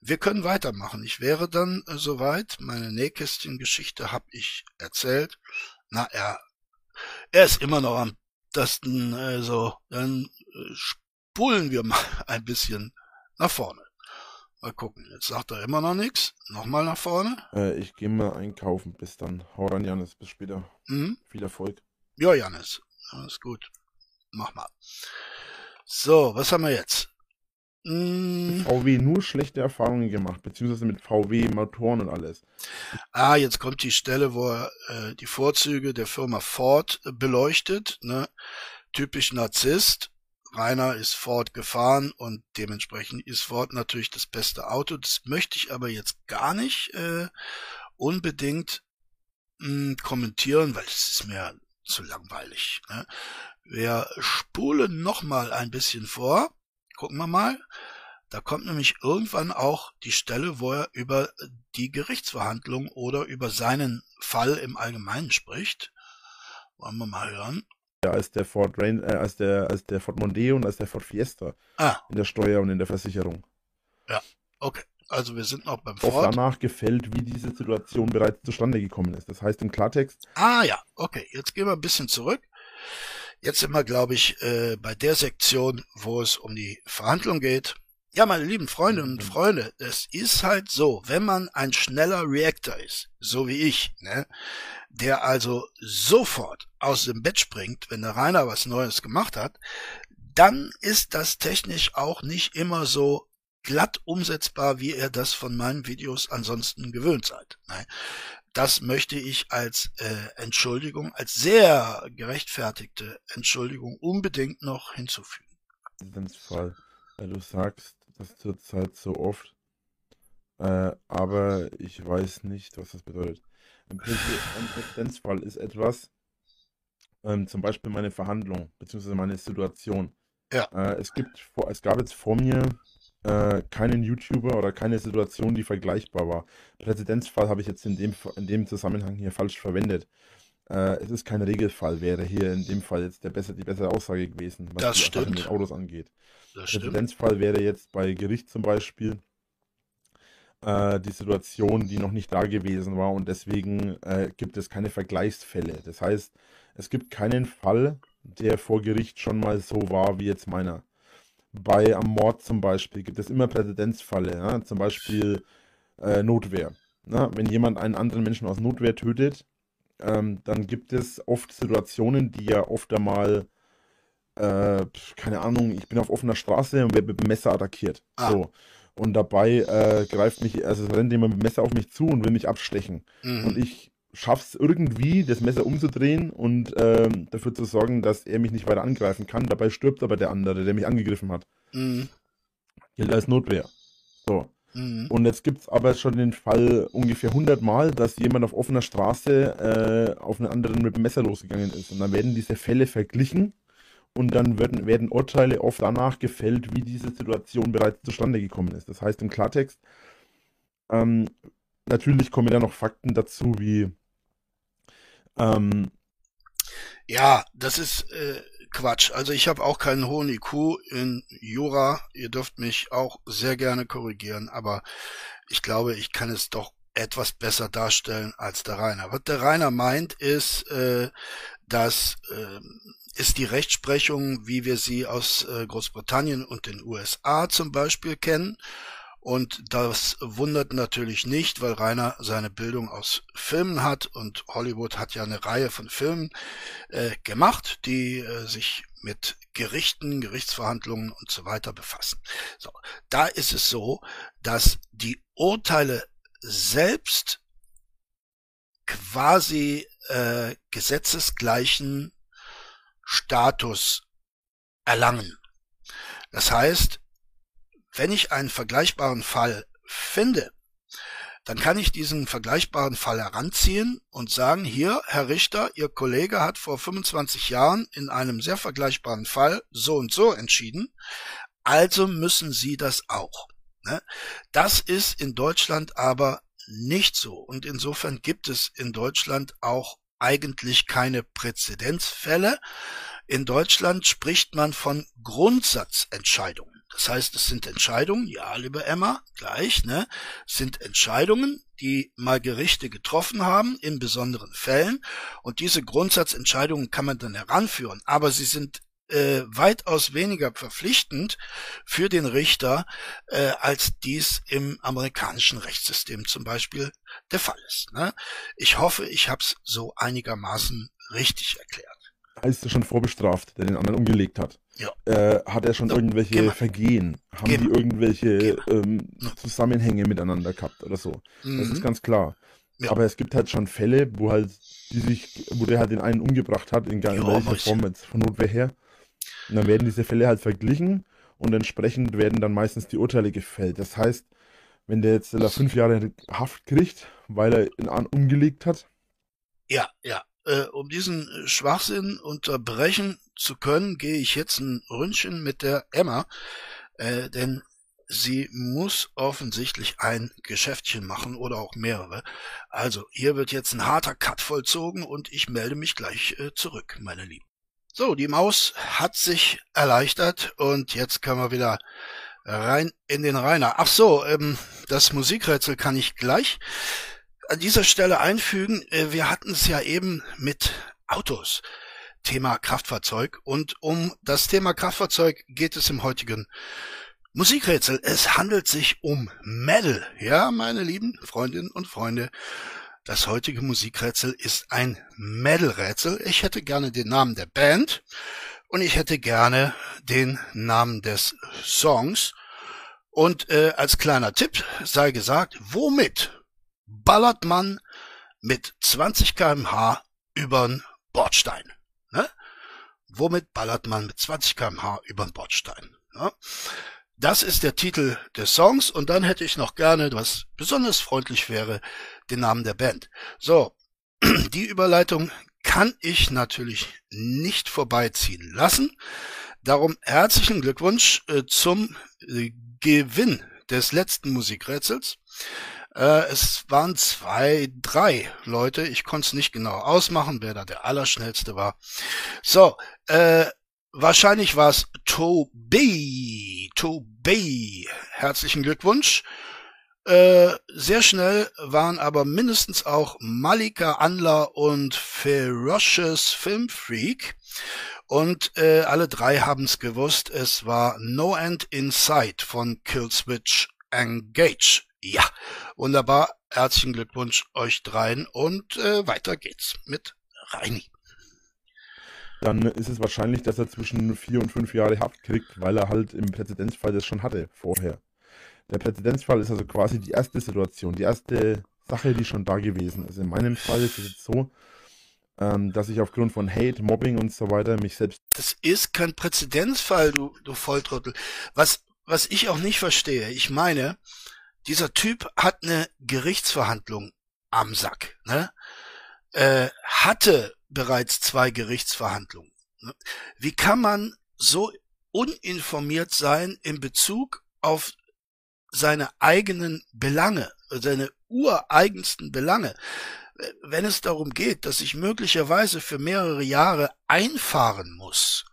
Wir können weitermachen. Ich wäre dann äh, soweit. Meine Nähkästchen-Geschichte habe ich erzählt. Na, er, er ist immer noch am Tasten, also dann spulen wir mal ein bisschen nach vorne. Mal gucken, jetzt sagt er immer noch nichts. Nochmal nach vorne. Äh, ich gehe mal einkaufen. Bis dann. Hau rein, Janis. Bis später. Mhm. Viel Erfolg. Ja, Janis. Alles gut. Mach mal. So, was haben wir jetzt? Hm. VW nur schlechte Erfahrungen gemacht, beziehungsweise mit VW Motoren und alles. Ah, jetzt kommt die Stelle, wo er äh, die Vorzüge der Firma Ford beleuchtet. Ne? Typisch Narzisst. Rainer ist Ford gefahren und dementsprechend ist Ford natürlich das beste Auto. Das möchte ich aber jetzt gar nicht äh, unbedingt mh, hm, kommentieren, weil es ist mir zu langweilig. Ne? Wir spulen noch mal ein bisschen vor. Gucken wir mal. Da kommt nämlich irgendwann auch die Stelle, wo er über die Gerichtsverhandlung oder über seinen Fall im Allgemeinen spricht. Wollen wir mal hören als der Ford Rain, äh, als der, als der Ford Mondeo und als der Ford Fiesta. Ah. In der Steuer und in der Versicherung. Ja, okay. Also wir sind noch beim Ford. Auch danach gefällt, wie diese Situation bereits zustande gekommen ist. Das heißt im Klartext. Ah ja, okay. Jetzt gehen wir ein bisschen zurück. Jetzt sind wir, glaube ich, äh, bei der Sektion, wo es um die Verhandlung geht. Ja, meine lieben Freundinnen und Freunde, es ist halt so, wenn man ein schneller Reactor ist, so wie ich, ne, der also sofort aus dem Bett springt, wenn der Rainer was Neues gemacht hat, dann ist das technisch auch nicht immer so glatt umsetzbar, wie ihr das von meinen Videos ansonsten gewöhnt seid. Ne. Das möchte ich als äh, Entschuldigung, als sehr gerechtfertigte Entschuldigung unbedingt noch hinzufügen. Voll. weil du sagst, das zurzeit so oft. Äh, aber ich weiß nicht, was das bedeutet. Ein, Präzedenzfall ist etwas, ähm, zum Beispiel meine Verhandlung, beziehungsweise meine Situation. Ja. Äh, es gibt, es gab jetzt vor mir äh, keinen YouTuber oder keine Situation, die vergleichbar war. Präzedenzfall habe ich jetzt in dem, in dem Zusammenhang hier falsch verwendet. Äh, es ist kein Regelfall, wäre hier in dem Fall jetzt der besser, die bessere Aussage gewesen, was das die stimmt. mit Autos angeht. Das Präzedenzfall stimmt. wäre jetzt bei Gericht zum Beispiel äh, die Situation, die noch nicht da gewesen war und deswegen äh, gibt es keine Vergleichsfälle. Das heißt, es gibt keinen Fall, der vor Gericht schon mal so war wie jetzt meiner. Bei am Mord zum Beispiel gibt es immer Präzedenzfälle, ja? zum Beispiel äh, Notwehr. Na? Wenn jemand einen anderen Menschen aus Notwehr tötet, ähm, dann gibt es oft Situationen, die ja oft einmal, äh, keine Ahnung, ich bin auf offener Straße und werde mit dem Messer attackiert. Ah. So. Und dabei äh, greift mich, also rennt jemand mit dem Messer auf mich zu und will mich abstechen. Mhm. Und ich schaff's irgendwie, das Messer umzudrehen und ähm, dafür zu sorgen, dass er mich nicht weiter angreifen kann. Dabei stirbt aber der andere, der mich angegriffen hat. Mhm. Gilt als Notwehr. So. Mhm. Und jetzt gibt es aber schon den Fall ungefähr 100 Mal, dass jemand auf offener Straße äh, auf einen anderen mit dem Messer losgegangen ist. Und dann werden diese Fälle verglichen und dann werden, werden Urteile oft danach gefällt, wie diese Situation bereits zustande gekommen ist. Das heißt im Klartext, ähm, natürlich kommen da noch Fakten dazu, wie ähm, ja, das ist äh, Quatsch. Also ich habe auch keinen hohen IQ in Jura. Ihr dürft mich auch sehr gerne korrigieren, aber ich glaube, ich kann es doch etwas besser darstellen als der Rainer. Was der Rainer meint, ist, äh, dass äh, ist die Rechtsprechung, wie wir sie aus äh, Großbritannien und den USA zum Beispiel kennen. Und das wundert natürlich nicht, weil Rainer seine Bildung aus Filmen hat und Hollywood hat ja eine Reihe von Filmen äh, gemacht, die äh, sich mit Gerichten, Gerichtsverhandlungen und so weiter befassen. So, da ist es so, dass die Urteile selbst quasi äh, gesetzesgleichen Status erlangen. Das heißt, wenn ich einen vergleichbaren Fall finde, dann kann ich diesen vergleichbaren Fall heranziehen und sagen, hier, Herr Richter, Ihr Kollege hat vor 25 Jahren in einem sehr vergleichbaren Fall so und so entschieden, also müssen Sie das auch. Ne? Das ist in Deutschland aber nicht so und insofern gibt es in Deutschland auch eigentlich keine Präzedenzfälle. In Deutschland spricht man von Grundsatzentscheidungen. Das heißt, es sind Entscheidungen, ja, liebe Emma, gleich, ne, sind Entscheidungen, die mal Gerichte getroffen haben in besonderen Fällen und diese Grundsatzentscheidungen kann man dann heranführen, aber sie sind äh, weitaus weniger verpflichtend für den Richter, äh, als dies im amerikanischen Rechtssystem zum Beispiel der Fall ist. Ne? Ich hoffe, ich habe es so einigermaßen richtig erklärt. Heißt er schon vorbestraft, der den anderen umgelegt hat? Ja. Äh, hat er schon no, irgendwelche Vergehen? Haben die irgendwelche ähm, Zusammenhänge miteinander gehabt oder so? Mhm. Das ist mhm. ganz klar. Ja. Aber es gibt halt schon Fälle, wo halt die sich, wo der halt den einen umgebracht hat, in, in welcher Form jetzt von Notwehr her. Und dann werden diese Fälle halt verglichen und entsprechend werden dann meistens die Urteile gefällt. Das heißt, wenn der jetzt fünf Jahre Haft kriegt, weil er ihn umgelegt hat. Ja, ja. Äh, um diesen Schwachsinn unterbrechen zu können, gehe ich jetzt ein Ründchen mit der Emma, äh, denn sie muss offensichtlich ein Geschäftchen machen oder auch mehrere. Also, hier wird jetzt ein harter Cut vollzogen und ich melde mich gleich äh, zurück, meine Lieben. So, die Maus hat sich erleichtert und jetzt können wir wieder rein in den Rainer. Ach so, ähm, das Musikrätsel kann ich gleich an dieser Stelle einfügen. Äh, wir hatten es ja eben mit Autos. Thema Kraftfahrzeug. Und um das Thema Kraftfahrzeug geht es im heutigen Musikrätsel. Es handelt sich um Metal. Ja, meine lieben Freundinnen und Freunde. Das heutige Musikrätsel ist ein Metal-Rätsel. Ich hätte gerne den Namen der Band und ich hätte gerne den Namen des Songs. Und äh, als kleiner Tipp sei gesagt, womit ballert man mit 20 kmh übern Bordstein? Ne? Womit ballert man mit 20 kmh übern Bordstein? Ne? Das ist der Titel des Songs und dann hätte ich noch gerne, was besonders freundlich wäre, den Namen der Band. So, die Überleitung kann ich natürlich nicht vorbeiziehen lassen. Darum herzlichen Glückwunsch äh, zum äh, Gewinn des letzten Musikrätsels. Äh, es waren zwei, drei Leute. Ich konnte es nicht genau ausmachen, wer da der Allerschnellste war. So, wahrscheinlich war es Toby. Toby. Herzlichen Glückwunsch. Äh, sehr schnell waren aber mindestens auch Malika Andler und Ferocious Film Freak. Und äh, alle drei haben es gewusst. Es war No End in Sight von Killswitch Engage. Ja, wunderbar. Herzlichen Glückwunsch euch dreien und äh, weiter geht's mit Reini. Dann ist es wahrscheinlich, dass er zwischen vier und fünf Jahre Haft kriegt, weil er halt im Präzedenzfall das schon hatte vorher. Der Präzedenzfall ist also quasi die erste Situation, die erste Sache, die schon da gewesen ist. In meinem Fall ist es jetzt so, ähm, dass ich aufgrund von Hate, Mobbing und so weiter mich selbst. Das ist kein Präzedenzfall, du, du Volltrottel. Was, was ich auch nicht verstehe, ich meine, dieser Typ hat eine Gerichtsverhandlung am Sack, ne? Äh, hatte bereits zwei Gerichtsverhandlungen. Ne? Wie kann man so uninformiert sein in Bezug auf seine eigenen Belange, seine ureigensten Belange? Wenn es darum geht, dass ich möglicherweise für mehrere Jahre einfahren muss,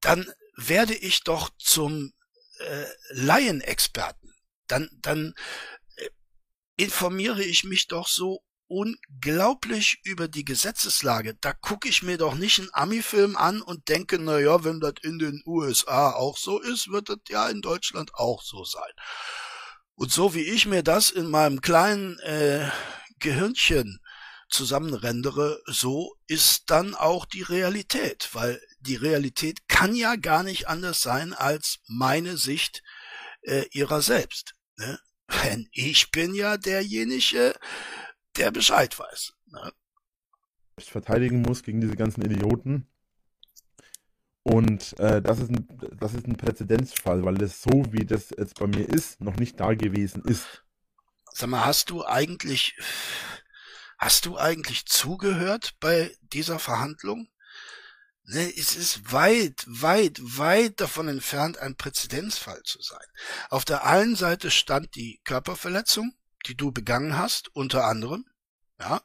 dann werde ich doch zum äh, Laienexperten dann, dann äh, informiere ich mich doch so unglaublich über die Gesetzeslage. Da gucke ich mir doch nicht einen Ami-Film an und denke, na ja, wenn das in den USA auch so ist, wird das ja in Deutschland auch so sein. Und so wie ich mir das in meinem kleinen äh, Gehirnchen zusammenrendere, so ist dann auch die Realität, weil die Realität kann ja gar nicht anders sein als meine Sicht äh, ihrer selbst. Ne? Denn ich bin ja derjenige, der Bescheid weiß. Ne? Ich verteidigen muss gegen diese ganzen Idioten. Und äh, das, ist ein, das ist ein Präzedenzfall, weil das so, wie das jetzt bei mir ist, noch nicht da gewesen ist. Sag mal, hast du eigentlich, hast du eigentlich zugehört bei dieser Verhandlung? Ne, es ist weit, weit, weit davon entfernt, ein Präzedenzfall zu sein. Auf der einen Seite stand die Körperverletzung, die du begangen hast, unter anderem, ja,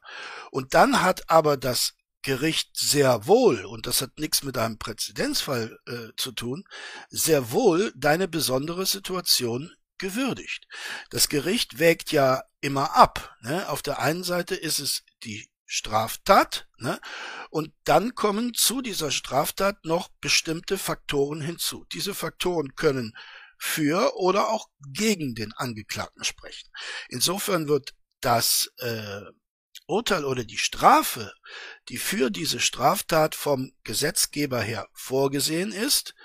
und dann hat aber das Gericht sehr wohl, und das hat nichts mit einem Präzedenzfall äh, zu tun, sehr wohl deine besondere Situation gewürdigt. Das Gericht wägt ja immer ab. Ne? Auf der einen Seite ist es die Straftat, ne? Und dann kommen zu dieser Straftat noch bestimmte Faktoren hinzu. Diese Faktoren können für oder auch gegen den Angeklagten sprechen. Insofern wird das äh, Urteil oder die Strafe, die für diese Straftat vom Gesetzgeber her vorgesehen ist,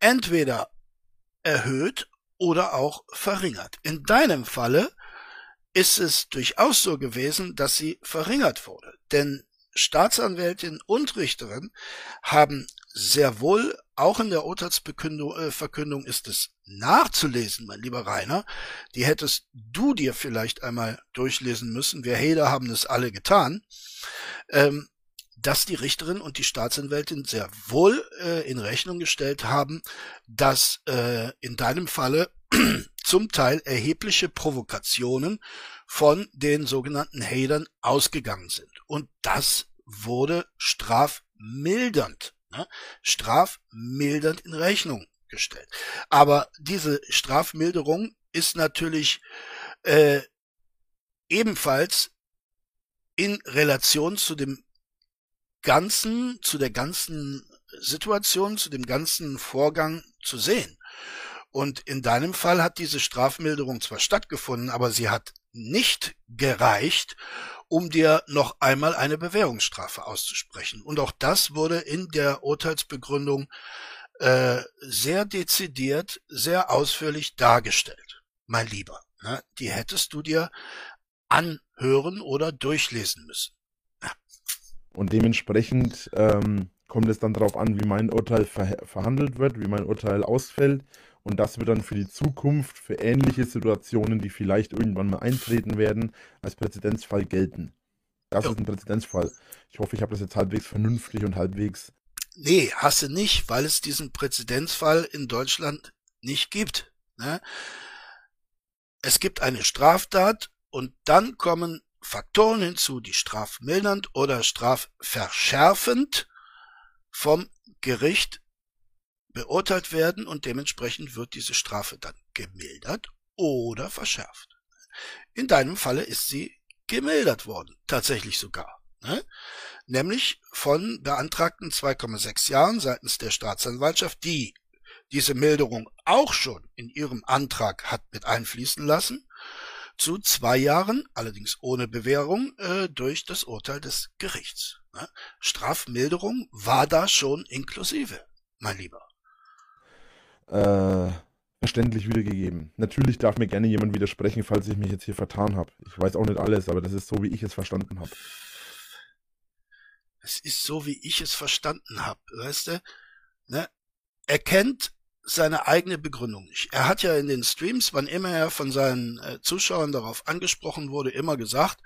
entweder erhöht oder auch verringert. In deinem Falle ist es durchaus so gewesen, dass sie verringert wurde. Denn Staatsanwältin und Richterin haben sehr wohl, auch in der Urteilsverkündung äh, ist es nachzulesen, mein lieber Rainer, die hättest du dir vielleicht einmal durchlesen müssen, wir Heder haben es alle getan, ähm, dass die Richterin und die Staatsanwältin sehr wohl äh, in Rechnung gestellt haben, dass äh, in deinem Falle zum Teil erhebliche Provokationen von den sogenannten Hatern ausgegangen sind. Und das wurde strafmildernd, ne? strafmildernd in Rechnung gestellt. Aber diese Strafmilderung ist natürlich äh, ebenfalls in Relation zu dem ganzen, zu der ganzen Situation, zu dem ganzen Vorgang zu sehen. Und in deinem Fall hat diese Strafmilderung zwar stattgefunden, aber sie hat nicht gereicht, um dir noch einmal eine Bewährungsstrafe auszusprechen. Und auch das wurde in der Urteilsbegründung äh, sehr dezidiert, sehr ausführlich dargestellt. Mein Lieber, ne? die hättest du dir anhören oder durchlesen müssen. Ja. Und dementsprechend ähm, kommt es dann darauf an, wie mein Urteil ver verhandelt wird, wie mein Urteil ausfällt Und das wird dann für die Zukunft, für ähnliche Situationen, die vielleicht irgendwann mal eintreten werden, als Präzedenzfall gelten. Das jo. ist ein Präzedenzfall. Ich hoffe, ich habe das jetzt halbwegs vernünftig und halbwegs. Nee, hast du nicht, weil es diesen Präzedenzfall in Deutschland nicht gibt. Ne? Es gibt eine Straftat und dann kommen Faktoren hinzu, die strafmildernd oder strafverschärfend vom Gericht beurteilt werden und dementsprechend wird diese Strafe dann gemildert oder verschärft. In deinem Falle ist sie gemildert worden, tatsächlich sogar. Ne? Nämlich von beantragten 2,6 Jahren seitens der Staatsanwaltschaft, die diese Milderung auch schon in ihrem Antrag hat mit einfließen lassen, zu zwei Jahren, allerdings ohne Bewährung, äh, durch das Urteil des Gerichts. Ne? Strafmilderung war da schon inklusive, mein Lieber. Äh, verständlich wiedergegeben. Natürlich darf mir gerne jemand widersprechen, falls ich mich jetzt hier vertan habe. Ich weiß auch nicht alles, aber das ist so, wie ich es verstanden habe. Es ist so, wie ich es verstanden habe, weißt du? Ne? Er kennt seine eigene Begründung nicht. Er hat ja in den Streams, wann immer er von seinen äh, Zuschauern darauf angesprochen wurde, immer gesagt,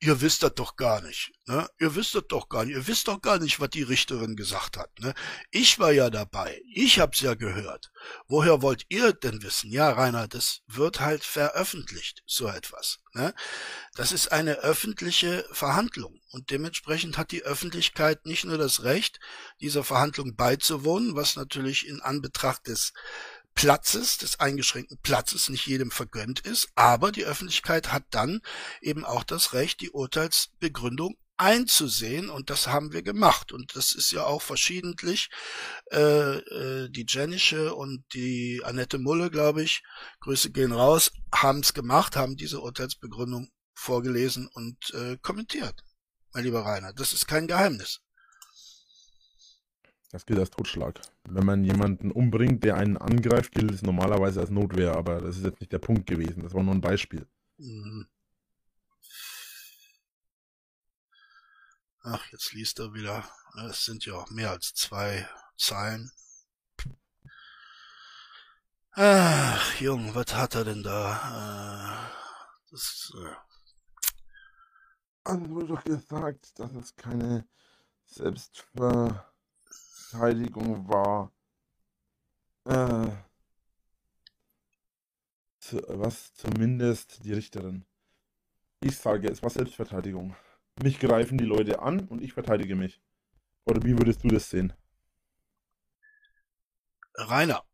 ihr wisst das doch gar nicht. Ne? Ihr wisst das doch gar nicht. Ihr wisst doch gar nicht, was die Richterin gesagt hat. Ne? Ich war ja dabei. Ich hab's ja gehört. Woher wollt ihr denn wissen? Ja, Rainer, das wird halt veröffentlicht, so etwas. Ne? Das ist eine öffentliche Verhandlung. Und dementsprechend hat die Öffentlichkeit nicht nur das Recht, dieser Verhandlung beizuwohnen, was natürlich in Anbetracht des Platzes, des eingeschränkten Platzes nicht jedem vergönnt ist, aber die Öffentlichkeit hat dann eben auch das Recht, die Urteilsbegründung einzusehen und das haben wir gemacht und das ist ja auch verschiedentlich äh, äh, die Jennische und die Annette Mulle, glaube ich, Grüße gehen raus, haben es gemacht, haben diese Urteilsbegründung vorgelesen und äh, kommentiert, mein lieber Rainer. Das ist kein Geheimnis. Das gilt als Totschlag. Wenn man jemanden umbringt, der einen angreift, gilt es normalerweise als Notwehr, aber das ist jetzt nicht der Punkt gewesen. Das war nur ein Beispiel. Mhm. Ach, jetzt liest er wieder. Es sind ja auch mehr als zwei Zeilen. Ach, Jung, was hat er denn da? Äh, das, äh also wurde doch gesagt, dass es keine Selbstver Selbstverteidigung war. Äh, zu, was zumindest die Richterin. Ich sage, es war Selbstverteidigung. Mich greifen die Leute an und ich verteidige mich. Oder wie würdest du das sehen? Rainer,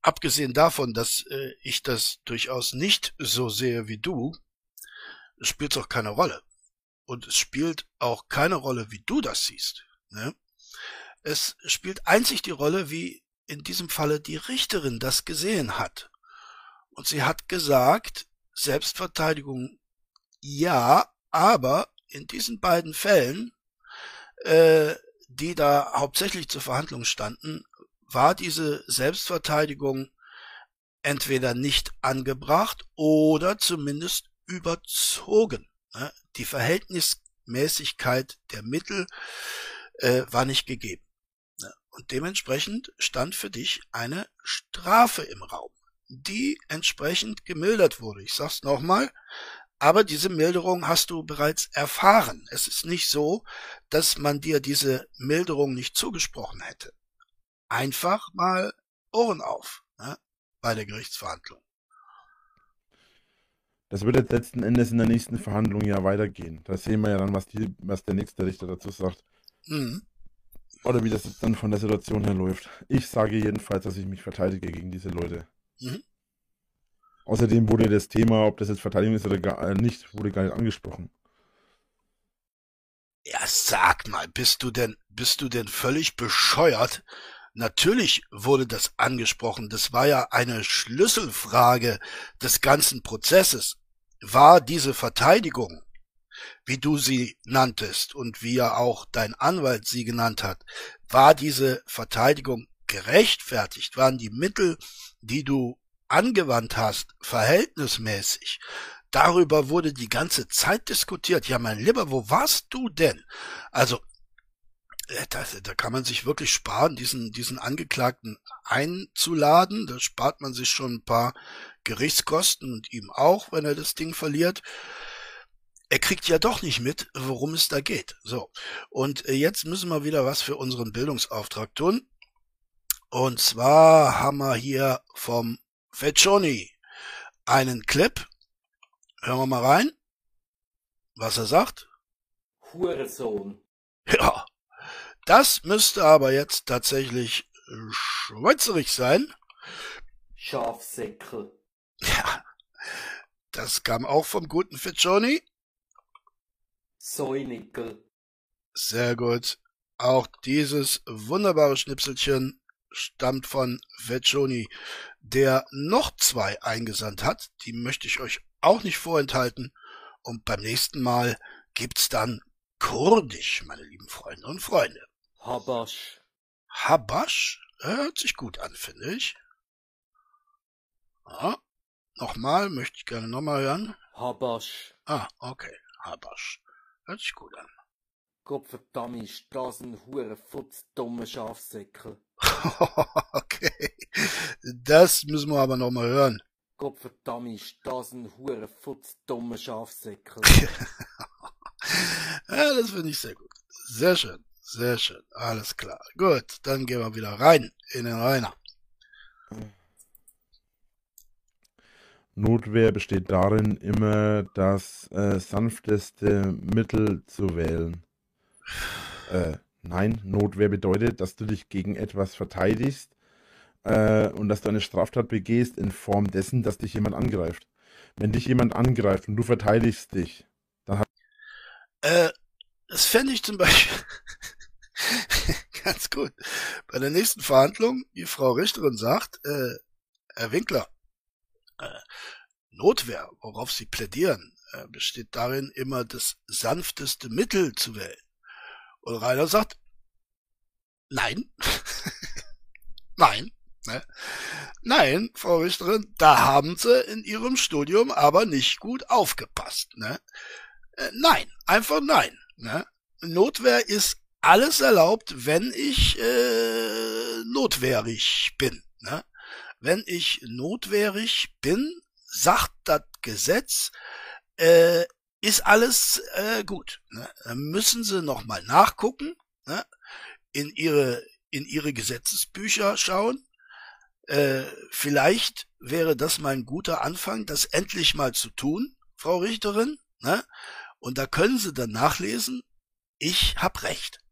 abgesehen davon, dass äh, ich das durchaus nicht so sehe wie du, spielt es auch keine Rolle. Und es spielt auch keine Rolle, wie du das siehst. Ne? Es spielt einzig die Rolle, wie in diesem Falle die Richterin das gesehen hat. Und sie hat gesagt, Selbstverteidigung ja, aber in diesen beiden Fällen, äh, die da hauptsächlich zur Verhandlung standen, war diese Selbstverteidigung entweder nicht angebracht oder zumindest überzogen. Ne? Die Verhältnismäßigkeit der Mittel äh, war nicht gegeben. Und dementsprechend stand für dich eine Strafe im Raum, die entsprechend gemildert wurde. Ich sag's nochmal, aber diese Milderung hast du bereits erfahren. Es ist nicht so, dass man dir diese Milderung nicht zugesprochen hätte. Einfach mal Ohren auf ne, bei der Gerichtsverhandlung. Das wird jetzt letzten Endes in der nächsten Verhandlung ja weitergehen. Da sehen wir ja dann, was, die, was der nächste Richter dazu sagt. Mhm. Oder wie das dann von der Situation her läuft. Ich sage jedenfalls, dass ich mich verteidige gegen diese Leute. Mhm. Außerdem wurde das Thema, ob das jetzt Verteidigung ist oder gar, äh, nicht, wurde gar nicht angesprochen. Ja, sag mal, bist du denn, bist du denn völlig bescheuert? Natürlich wurde das angesprochen. Das war ja eine Schlüsselfrage des ganzen Prozesses. War diese Verteidigung wie du sie nanntest und wie ja auch dein Anwalt sie genannt hat, war diese Verteidigung gerechtfertigt? Waren die Mittel, die du angewandt hast, verhältnismäßig? Darüber wurde die ganze Zeit diskutiert. Ja, mein Lieber, wo warst du denn? Also, äh, da, da kann man sich wirklich sparen, diesen, diesen Angeklagten einzuladen. Da spart man sich schon ein paar Gerichtskosten und ihm auch, wenn er das Ding verliert. Er kriegt ja doch nicht mit, worum es da geht. So. Und äh, jetzt müssen wir wieder was für unseren Bildungsauftrag tun. Und zwar haben wir hier vom Feccioni einen Clip. Hören wir mal rein, was er sagt. Hurensohn. Ja, das müsste aber jetzt tatsächlich schweizerig sein. Schafsäckel. Ja, das kam auch vom guten Fitchoni. Säunickel. Sehr gut. Auch dieses wunderbare Schnipselchen stammt von Vecchioni, der noch zwei eingesandt hat. Die möchte ich euch auch nicht vorenthalten. Und beim nächsten Mal gibt's dann Kurdisch, meine lieben Freunde und Freunde. Habasch. Habasch? Hört sich gut an, finde ich. Ah, nochmal, möchte ich gerne nochmal hören. Habasch. Ah, okay, Habasch. Hört sich gut an. Gottverdammt, ist das ein hure futz dummer Schafsäckel. okay, das müssen wir aber nochmal hören. Gottverdammt, ist das ein hure futz dummer Schafsäckel. ja, das finde ich sehr gut. Sehr schön. Sehr schön. Alles klar. Gut, dann gehen wir wieder rein in den Rainer. Notwehr besteht darin, immer das äh, sanfteste Mittel zu wählen. Äh, nein, Notwehr bedeutet, dass du dich gegen etwas verteidigst äh, und dass du eine Straftat begehst in Form dessen, dass dich jemand angreift. Wenn dich jemand angreift und du verteidigst dich, dann hat. Äh, das fände ich zum Beispiel ganz gut. Bei der nächsten Verhandlung, die Frau Richterin sagt, äh, Herr Winkler, Notwehr, worauf Sie plädieren, äh, besteht darin, immer das sanfteste Mittel zu wählen. Und Rainer sagt, nein, nein, ne? nein, Frau Richterin, da haben Sie in Ihrem Studium aber nicht gut aufgepasst. Ne? Äh, nein, einfach nein. Ne? Notwehr ist alles erlaubt, wenn ich äh, notwehrig bin. Ne? Wenn ich notwehrig bin, sagt das Gesetz, äh, ist alles äh, gut. Ne? Dann müssen Sie noch mal nachgucken, ne? in ihre in ihre Gesetzesbücher schauen. Äh, vielleicht wäre das mal ein guter Anfang, das endlich mal zu tun, Frau Richterin. Ne? Und da können Sie dann nachlesen, ich hab recht.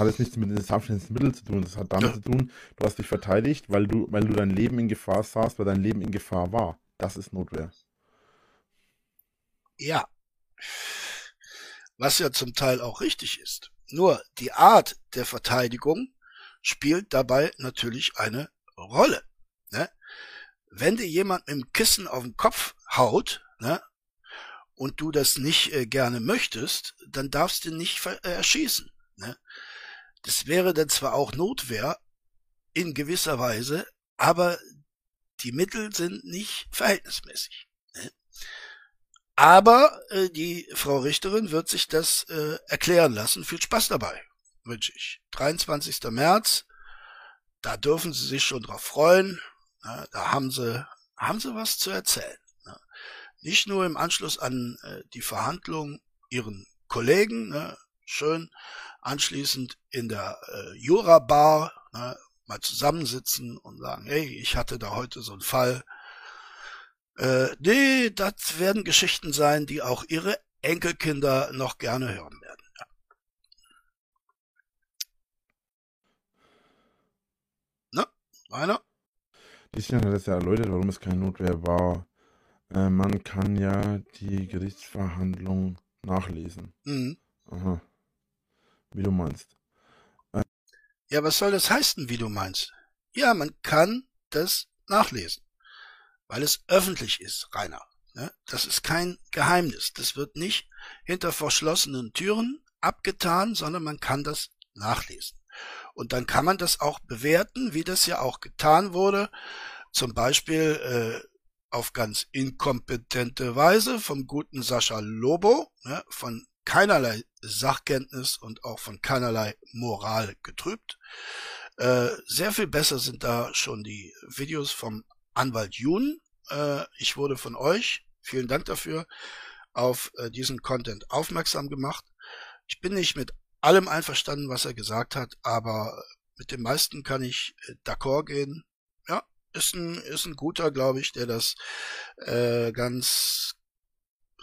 Hat es nichts mit den sanftesten Mitteln zu tun. Das hat damit Ja. zu tun, du hast dich verteidigt, weil du, weil du dein Leben in Gefahr sahst, weil dein Leben in Gefahr war. Das ist Notwehr. Ja. Was ja zum Teil auch richtig ist. Nur die Art der Verteidigung spielt dabei natürlich eine Rolle. Ne? Wenn dir jemand mit dem Kissen auf den Kopf haut, ne, und du das nicht äh, gerne möchtest, dann darfst du nicht äh, erschießen. Ne? Das wäre dann zwar auch Notwehr in gewisser Weise, aber die Mittel sind nicht verhältnismäßig. Ne? Aber äh, die Frau Richterin wird sich das äh, erklären lassen. Viel Spaß dabei, wünsche ich. 23. März, da dürfen Sie sich schon drauf freuen. Ja, da haben Sie, haben Sie was zu erzählen. Ja. Nicht nur im Anschluss an äh, die Verhandlung Ihren Kollegen, ne, schön anschließend in der äh, Jura-Bar ne, mal zusammensitzen und sagen, hey, ich hatte da heute so einen Fall. Äh, nee, das werden Geschichten sein, die auch Ihre Enkelkinder noch gerne hören werden. Ja. Ne? Rainer? Christian hat es ja erläutert, warum es keine Notwehr war. Äh, man kann ja die Gerichtsverhandlung nachlesen. Mhm. Aha. Wie du meinst. Ja, was soll das heißen, wie du meinst? Ja, man kann das nachlesen, weil es öffentlich ist, Rainer. Ne? Das ist kein Geheimnis. Das wird nicht hinter verschlossenen Türen abgetan, sondern man kann das nachlesen. Und dann kann man das auch bewerten, wie das ja auch getan wurde, zum Beispiel äh, auf ganz inkompetente Weise vom guten Sascha Lobo, ne, von keinerlei Sachkenntnis und auch von keinerlei Moral getrübt. Äh, sehr viel besser sind da schon die Videos vom Anwalt Jun. Äh, ich wurde von euch, vielen Dank dafür, auf äh, diesen Content aufmerksam gemacht. Ich bin nicht mit allem einverstanden, was er gesagt hat, aber mit dem meisten kann ich äh, d'accord gehen. Ja, ist ein, ist ein guter, glaube ich, der das äh, ganz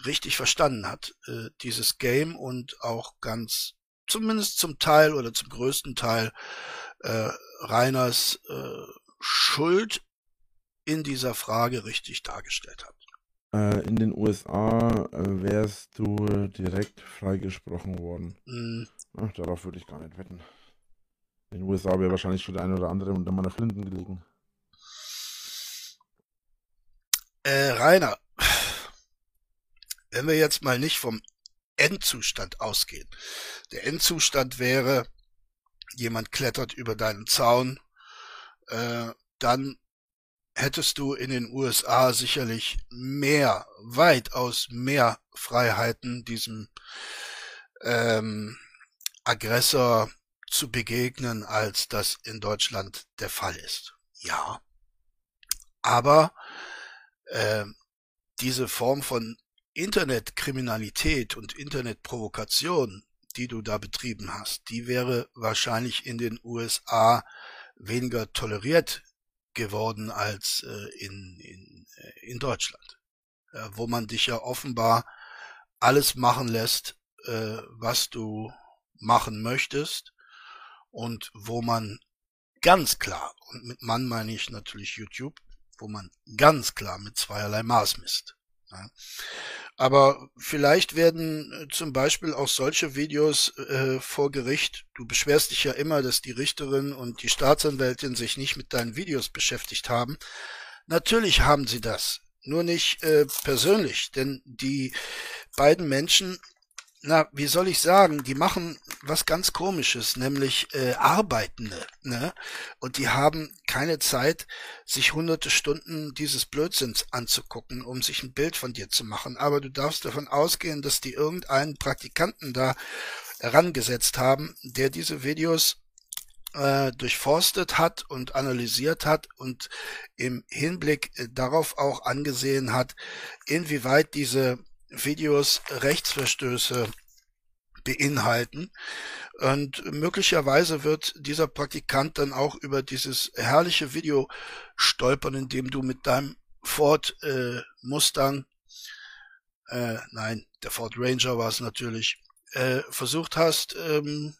richtig verstanden hat, äh, dieses Game und auch ganz, zumindest zum Teil oder zum größten Teil, äh, Reiners äh, Schuld in dieser Frage richtig dargestellt hat. Äh, in den USA äh, wärst du direkt freigesprochen worden. Mm, Ach, darauf würde ich gar nicht wetten. In den USA wäre wahrscheinlich schon der eine oder andere unter meiner Flinten gelegen. Äh, Rainer, wenn wir jetzt mal nicht vom Endzustand ausgehen. Der Endzustand wäre, jemand klettert über deinen Zaun, äh, dann hättest du in den USA sicherlich mehr, weitaus mehr Freiheiten diesem ähm, Aggressor zu begegnen, als das in Deutschland der Fall ist. Ja. Aber äh, diese Form von Internetkriminalität und Internetprovokation, die du da betrieben hast, die wäre wahrscheinlich in den USA weniger toleriert geworden als äh, in, in, äh, in Deutschland, äh, wo man dich ja offenbar alles machen lässt, was du machen möchtest und wo man ganz klar, und mit Mann meine ich natürlich YouTube, wo man ganz klar mit zweierlei Maß misst. Ja. Aber vielleicht werden äh, zum Beispiel auch solche Videos äh, vor Gericht. Du beschwerst dich ja immer, dass die Richterin und die Staatsanwältin sich nicht mit deinen Videos beschäftigt haben. Natürlich haben sie das, nur nicht äh, persönlich, denn die beiden Menschen na, wie soll ich sagen, die machen was ganz komisches, nämlich äh, Arbeitende, ne? Und die haben keine Zeit, sich hunderte Stunden dieses Blödsinns anzugucken, um sich ein Bild von dir zu machen. Aber du darfst davon ausgehen, dass die irgendeinen Praktikanten da herangesetzt haben, der diese Videos äh, durchforstet hat und analysiert hat und im Hinblick äh, darauf auch angesehen hat, inwieweit diese Videos Rechtsverstöße beinhalten. Und möglicherweise wird dieser Praktikant dann auch über dieses herrliche Video stolpern, in dem du mit deinem Ford äh, Mustang, äh, nein, der Ford Ranger war es natürlich, äh, versucht hast, ähm,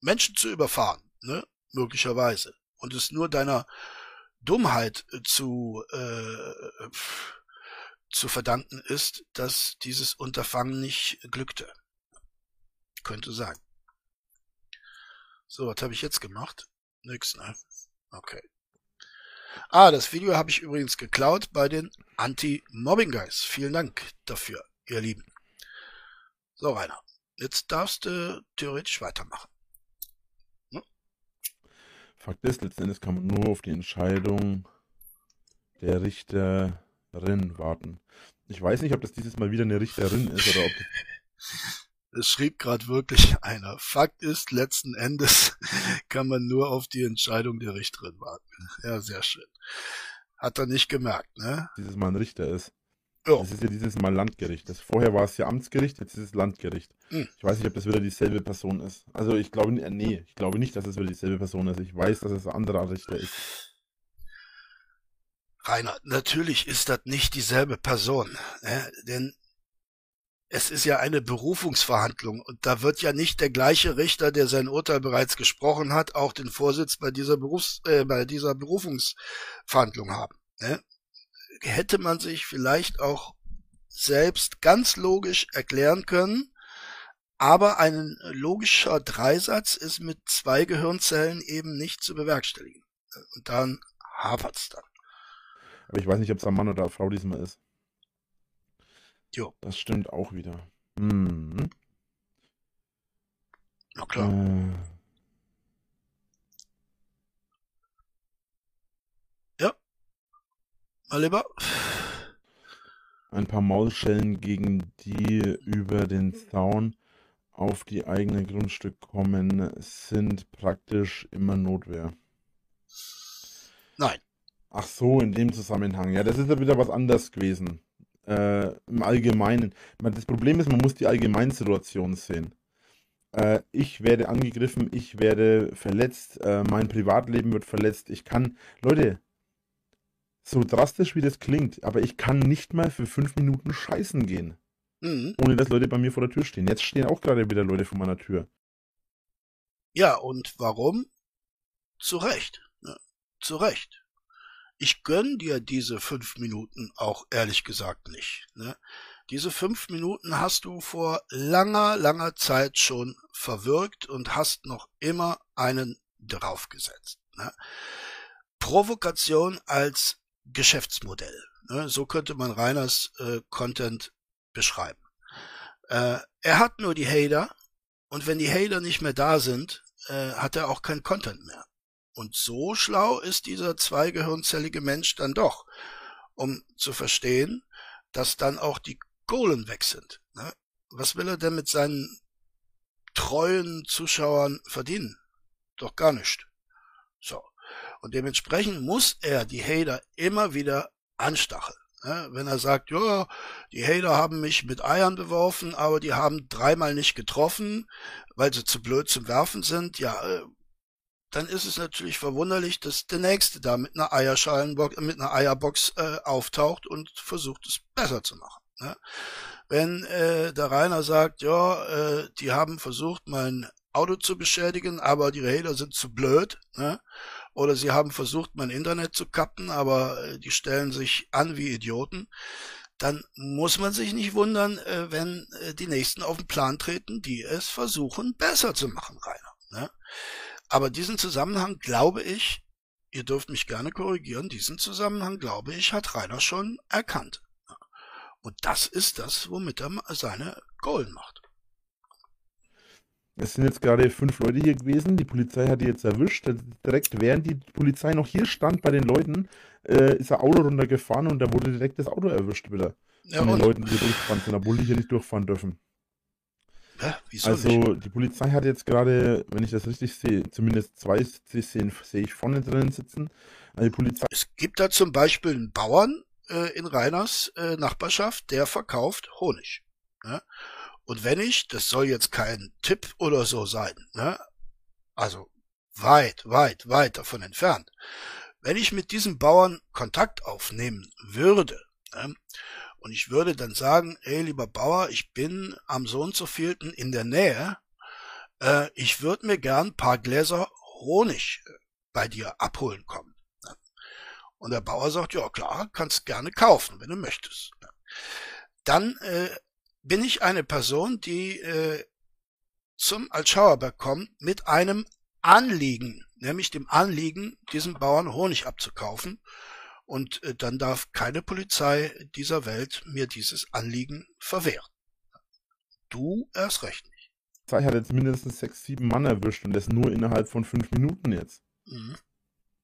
Menschen zu überfahren, ne? möglicherweise. Und es nur deiner Dummheit zu äh, zu verdanken ist, dass dieses Unterfangen nicht glückte. Könnte sein. So, was habe ich jetzt gemacht? Nix, ne? Okay. Ah, das Video habe ich übrigens geklaut bei den Anti-Mobbing Guys. Vielen Dank dafür, ihr Lieben. So, Rainer. Jetzt darfst du theoretisch weitermachen. Hm? Fakt ist, letzten Endes kann man nur auf die Entscheidung der Richter Rin warten. Ich weiß nicht, ob das dieses Mal wieder eine Richterin ist oder ob Es schrieb gerade wirklich einer. Fakt ist, letzten Endes kann man nur auf die Entscheidung der Richterin warten. Ja, sehr schön. Hat er nicht gemerkt, ne? dieses Mal ein Richter ist. Ja. Das ist ja dieses Mal Landgericht. Das, vorher war es ja Amtsgericht, jetzt ist es Landgericht. Hm. Ich weiß nicht, ob das wieder dieselbe Person ist. Also ich glaube, nee, ich glaube nicht, dass es wieder dieselbe Person ist. Ich weiß, dass es ein anderer Richter ist. Rainer, natürlich ist das nicht dieselbe Person, ne? denn es ist ja eine Berufungsverhandlung und da wird ja nicht der gleiche Richter, der sein Urteil bereits gesprochen hat, auch den Vorsitz bei dieser Berufs äh, bei dieser Berufungsverhandlung haben. Ne? Hätte man sich vielleicht auch selbst ganz logisch erklären können, aber ein logischer Dreisatz ist mit zwei Gehirnzellen eben nicht zu bewerkstelligen. Und dann hapert's dann. Aber ich weiß nicht, ob es ein Mann oder eine Frau diesmal ist. Jo. Das stimmt auch wieder. Hm. Na klar. Äh, Mal lieber. ein paar Maulschellen gegen die über den Zaun auf die eigene Grundstück kommen, sind praktisch immer Notwehr. Nein. Ach so, in dem Zusammenhang. Ja, das ist ja wieder was anderes gewesen. Äh, Im Allgemeinen. Das Problem ist, man muss die Allgemeinsituation sehen. Äh, ich werde angegriffen, ich werde verletzt, äh, mein Privatleben wird verletzt. Ich kann, Leute, so drastisch wie das klingt, aber ich kann nicht mal für fünf Minuten scheißen gehen. Mhm. Ohne dass Leute bei mir vor der Tür stehen. Jetzt stehen auch gerade wieder Leute vor meiner Tür. Ja, und warum? Zu Recht. Ne? Zu Recht. Ich gönn dir diese fünf Minuten auch ehrlich gesagt nicht. Ne? Diese fünf Minuten hast du vor langer, langer Zeit schon verwirkt und hast noch immer einen draufgesetzt. Ne? Provokation als Geschäftsmodell. Ne? So könnte man Reiners äh, Content beschreiben. Äh, er hat nur die Hater und wenn die Hater nicht mehr da sind, äh, hat er auch kein Content mehr. Und so schlau ist dieser zweigehirnzellige Mensch dann doch, um zu verstehen, dass dann auch die Kohlen weg sind. Ne? Was will er denn mit seinen treuen Zuschauern verdienen? Doch gar nicht. So. Und dementsprechend muss er die Hater immer wieder anstacheln. Ne? Wenn er sagt, ja, die Hater haben mich mit Eiern beworfen, aber die haben dreimal nicht getroffen, weil sie zu blöd zum Werfen sind, ja, äh, dann ist es natürlich verwunderlich, dass der Nächste da mit einer Eierschalenbox, mit einer Eierbox äh, auftaucht und versucht es besser zu machen. Ne? Wenn äh, der Rainer sagt, ja, äh, die haben versucht, mein Auto zu beschädigen, aber die Räder sind zu blöd, ne? oder sie haben versucht, mein Internet zu kappen, aber äh, die stellen sich an wie Idioten, dann muss man sich nicht wundern, äh, wenn äh, die Nächsten auf den Plan treten, die es versuchen, besser zu machen, Rainer. Ne? Aber diesen Zusammenhang glaube ich, ihr dürft mich gerne korrigieren, diesen Zusammenhang glaube ich, hat Rainer schon erkannt. Und das ist das, womit er seine Golden macht. Es sind jetzt gerade fünf Leute hier gewesen. Die Polizei hat die jetzt erwischt. Direkt während die Polizei noch hier stand bei den Leuten, äh, ist ein Auto runtergefahren und da wurde direkt das Auto erwischt wieder. Ja, Von den? Leuten, die durchgefahren sind, obwohl die hier nicht durchfahren dürfen. Hä? Wieso Also nicht? die Polizei hat jetzt gerade, wenn ich das richtig sehe, zumindest zwei Szenen sehe ich vorne drinnen sitzen. Also die Polizei Es gibt da zum Beispiel einen Bauern äh, in Reiners äh, Nachbarschaft, der verkauft Honig. Ne? Und wenn ich, das soll jetzt kein Tipp oder so sein, ne? also weit, weit, weit davon entfernt, wenn ich mit diesem Bauern Kontakt aufnehmen würde, ne? Und ich würde dann sagen, ey lieber Bauer, ich bin am so und so vielten in der Nähe, äh, ich würde mir gern ein paar Gläser Honig äh, bei dir abholen kommen. Und der Bauer sagt, ja klar, kannst gerne kaufen, wenn du möchtest. Dann äh, bin ich eine Person, die äh, zum Altschauerberg kommt mit einem Anliegen, nämlich dem Anliegen, diesen Bauern Honig abzukaufen. Und äh, dann darf keine Polizei dieser Welt mir dieses Anliegen verwehren. Du erst recht nicht. hat jetzt mindestens sechs, sieben Mann erwischt und das nur innerhalb von fünf Minuten jetzt. Mhm.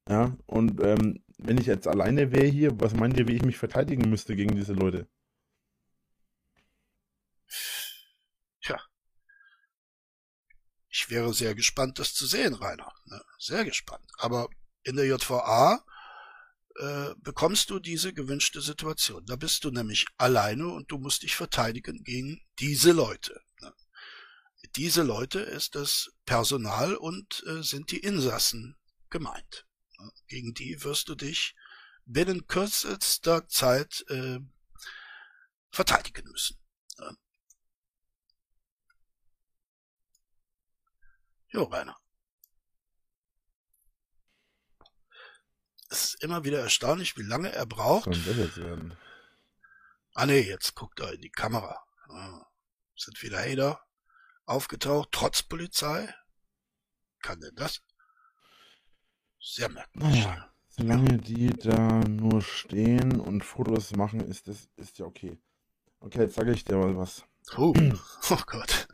Ja, und ähm, wenn ich jetzt alleine wäre hier, was meint ihr, wie ich mich verteidigen müsste gegen diese Leute? Tja. Ich wäre sehr gespannt, das zu sehen, Rainer. Ne? Sehr gespannt. Aber in der JVA äh, bekommst du diese gewünschte Situation. Da bist du nämlich alleine und du musst dich verteidigen gegen diese Leute. Ne? Diese Leute ist das Personal und äh, sind die Insassen gemeint. Ne? Gegen die wirst du dich binnen kürzester Zeit äh, verteidigen müssen. Ne? Jo, Rainer. Es ist immer wieder erstaunlich, wie lange er braucht. Soll das jetzt werden? Ah nee, jetzt guckt er in die Kamera. Ah, sind wieder Hater aufgetaucht, trotz Polizei. Kann denn das? Sehr merkwürdig. Naja, solange die da nur stehen und Fotos machen, ist das ist ja okay. Okay, jetzt sage ich dir mal was. Oh, oh Gott.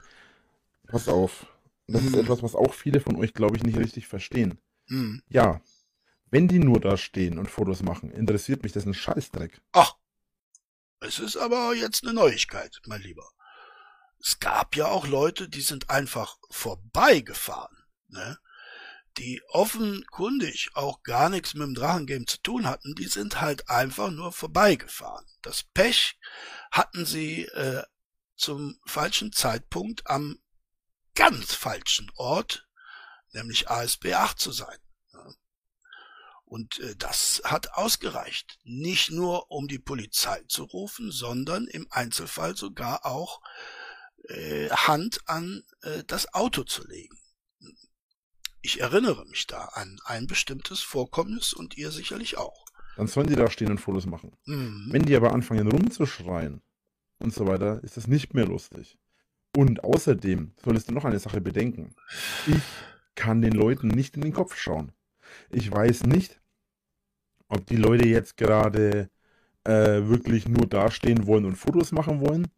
Pass auf. Das ist Hm. etwas, was auch viele von euch, glaube ich, nicht richtig verstehen. Hm. Ja, wenn die nur da stehen und Fotos machen, interessiert mich das ein Scheißdreck. Ach. Es ist aber jetzt eine Neuigkeit, mein Lieber. Es gab ja auch Leute, die sind einfach vorbeigefahren, ne? die offenkundig auch gar nichts mit dem Drachengame zu tun hatten, die sind halt einfach nur vorbeigefahren. Das Pech hatten sie äh, zum falschen Zeitpunkt am ganz falschen Ort, nämlich ASB 8 zu sein. Und äh, das hat ausgereicht. Nicht nur, um die Polizei zu rufen, sondern im Einzelfall sogar auch äh, Hand an äh, das Auto zu legen. Ich erinnere mich da an ein bestimmtes Vorkommnis und ihr sicherlich auch. Dann sollen die da stehen und Fotos machen. Mhm. Wenn die aber anfangen rumzuschreien und so weiter, ist das nicht mehr lustig. Und außerdem solltest du noch eine Sache bedenken. Ich kann den Leuten nicht in den Kopf schauen. Ich weiß nicht, ob die Leute jetzt gerade äh, wirklich nur dastehen wollen und Fotos machen wollen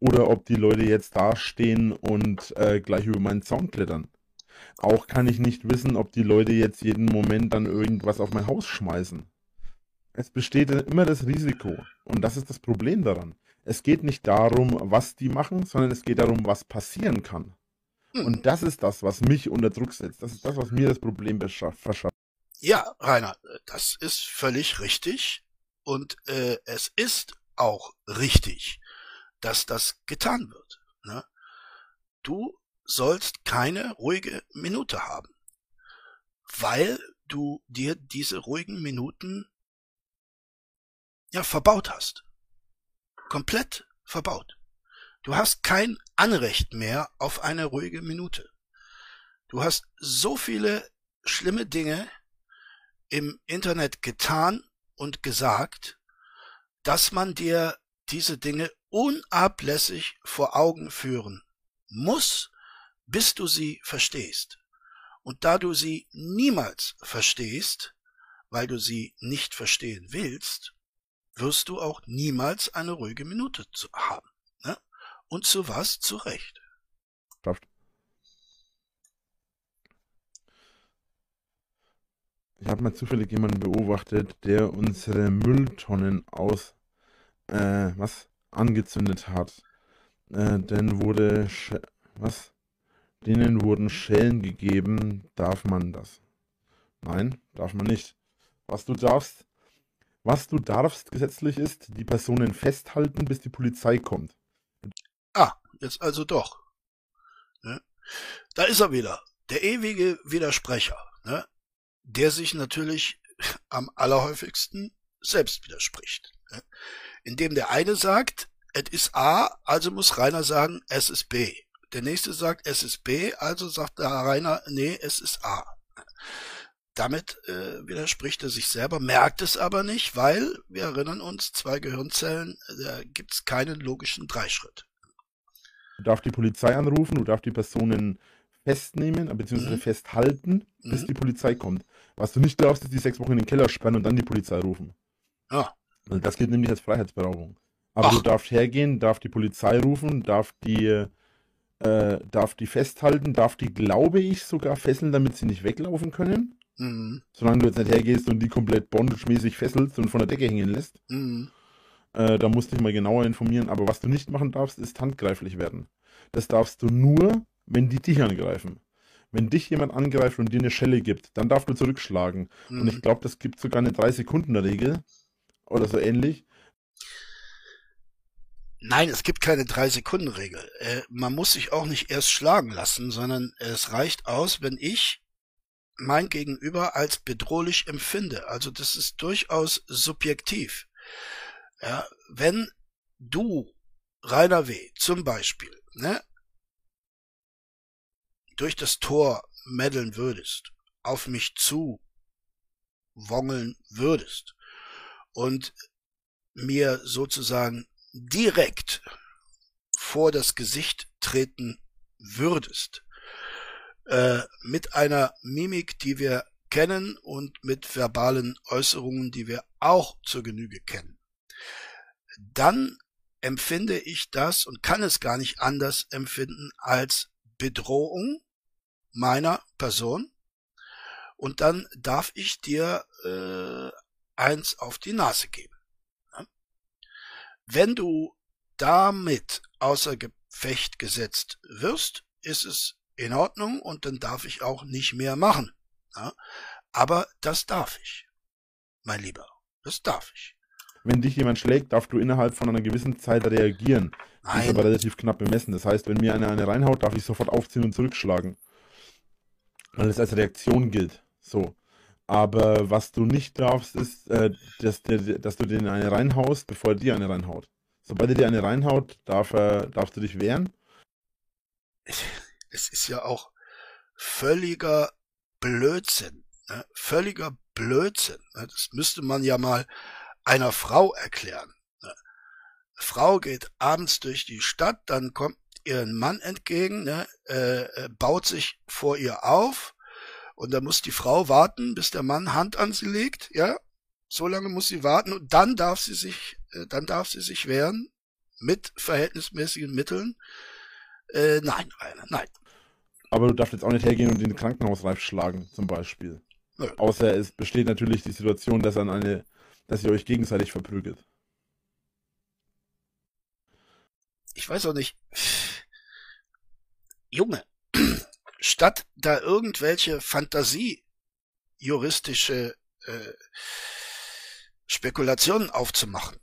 oder ob die Leute jetzt dastehen und äh, gleich über meinen Zaun klettern. Auch kann ich nicht wissen, ob die Leute jetzt jeden Moment dann irgendwas auf mein Haus schmeißen. Es besteht immer das Risiko. Und das ist das Problem daran. Es geht nicht darum, was die machen, sondern es geht darum, was passieren kann. Hm. Und das ist das, was mich unter Druck setzt. Das ist das, was mir das Problem verschafft. Ja, Rainer, das ist völlig richtig. Und äh, es ist auch richtig, dass das getan wird. Ne? Du sollst keine ruhige Minute haben, weil du dir diese ruhigen Minuten ja verbaut hast. Komplett verbaut. Du hast kein Anrecht mehr auf eine ruhige Minute. Du hast so viele schlimme Dinge im Internet getan und gesagt, dass man dir diese Dinge unablässig vor Augen führen muss, bis du sie verstehst. Und da du sie niemals verstehst, weil du sie nicht verstehen willst, wirst du auch niemals eine ruhige Minute haben. Ne? Und zu was? Zu Recht. Ich habe mal zufällig jemanden beobachtet, der unsere Mülltonnen aus äh, was angezündet hat. Äh, denn wurde was denen wurden Schellen gegeben, darf man das? Nein, darf man nicht. Was du darfst, was du darfst gesetzlich ist, die Personen festhalten, bis die Polizei kommt. Ah, jetzt also doch. Ne? Da ist er wieder, der ewige Widersprecher, ne? Der sich natürlich am allerhäufigsten selbst widerspricht. Ne? Indem der eine sagt, es ist A, also muss Rainer sagen, es ist B. Der nächste sagt, es ist B, also sagt der Rainer, nee, es ist A. Damit äh, widerspricht er sich selber, merkt es aber nicht, weil, wir erinnern uns, zwei Gehirnzellen, da gibt es keinen logischen Dreischritt. Du darfst die Polizei anrufen, du darfst die Personen festnehmen, beziehungsweise mhm. festhalten, bis mhm. die Polizei kommt. Was du nicht darfst, ist die sechs Wochen in den Keller sperren und dann die Polizei rufen. Ja. Das geht nämlich als Freiheitsberaubung. Aber Ach. du darfst hergehen, darf die Polizei rufen, darf die äh, darf die festhalten, darf die, glaube ich, sogar fesseln, damit sie nicht weglaufen können. Mhm. Solange du jetzt nicht hergehst und die komplett bondage-mäßig fesselst und von der Decke hängen lässt. Mhm. Äh, da musst du dich mal genauer informieren. Aber was du nicht machen darfst, ist handgreiflich werden. Das darfst du nur, wenn die dich angreifen. Wenn dich jemand angreift und dir eine Schelle gibt, dann darfst du zurückschlagen. Mhm. Und ich glaube, das gibt sogar eine 3-Sekunden-Regel oder so ähnlich. Nein, es gibt keine Drei-Sekunden-Regel. Äh, man muss sich auch nicht erst schlagen lassen, sondern es reicht aus, wenn ich mein Gegenüber als bedrohlich empfinde. Also das ist durchaus subjektiv. Ja, wenn du, Rainer W., zum Beispiel, ne, durch das Tor meddeln würdest, auf mich zu wongeln würdest und mir sozusagen direkt vor das Gesicht treten würdest, äh, mit einer Mimik, die wir kennen und mit verbalen Äußerungen, die wir auch zur Genüge kennen, dann empfinde ich das und kann es gar nicht anders empfinden als Bedrohung meiner Person und dann darf ich dir äh, eins auf die Nase geben. wenn du damit außer Gefecht gesetzt wirst, ist es in Ordnung und dann darf ich auch nicht mehr machen. Ja? Aber das darf ich, mein Lieber, das darf ich. Wenn dich jemand schlägt, darfst du innerhalb von einer gewissen Zeit reagieren. Das ist Nein, aber relativ knapp bemessen. Das heißt, wenn mir einer eine reinhaut, darf ich sofort aufziehen und zurückschlagen. Weil es als Reaktion gilt. So. Aber was du nicht darfst, ist, äh, dass, der, dass du den eine reinhaust, bevor er dir eine reinhaut. Sobald er dir eine reinhaut, darf er, darfst du dich wehren. es ist ja auch völliger Blödsinn. Ne? Völliger Blödsinn. Ne? Das müsste man ja mal einer Frau erklären. Ne? Frau geht abends durch die Stadt, dann kommt ihr ein Mann entgegen, ne? äh, äh, baut sich vor ihr auf und dann muss die Frau warten, bis der Mann Hand an sie legt, ja. So lange muss sie warten und dann darf sie sich, äh, dann darf sie sich wehren mit verhältnismäßigen Mitteln. Äh, nein, Rainer, nein. Aber du darfst jetzt auch nicht hergehen und den Krankenhausreif schlagen, zum Beispiel. Nö. Außer es besteht natürlich die Situation, dass dann eine, dass ihr euch gegenseitig verprügelt. Ich weiß auch nicht. Junge, statt da irgendwelche fantasiejuristische äh, Spekulationen aufzumachen,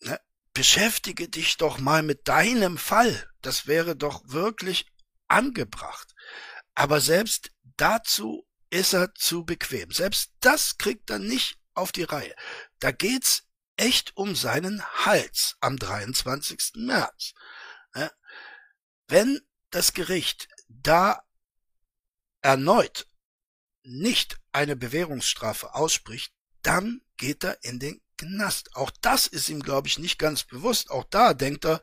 ne, beschäftige dich doch mal mit deinem Fall. Das wäre doch wirklich angebracht. Aber selbst dazu ist er zu bequem. Selbst das kriegt er nicht auf die Reihe. Da geht's echt um seinen Hals am 23. März. Ja? Wenn das Gericht da erneut nicht eine Bewährungsstrafe ausspricht, dann geht er in den Knast. Auch das ist ihm, glaube ich, nicht ganz bewusst. Auch da denkt er,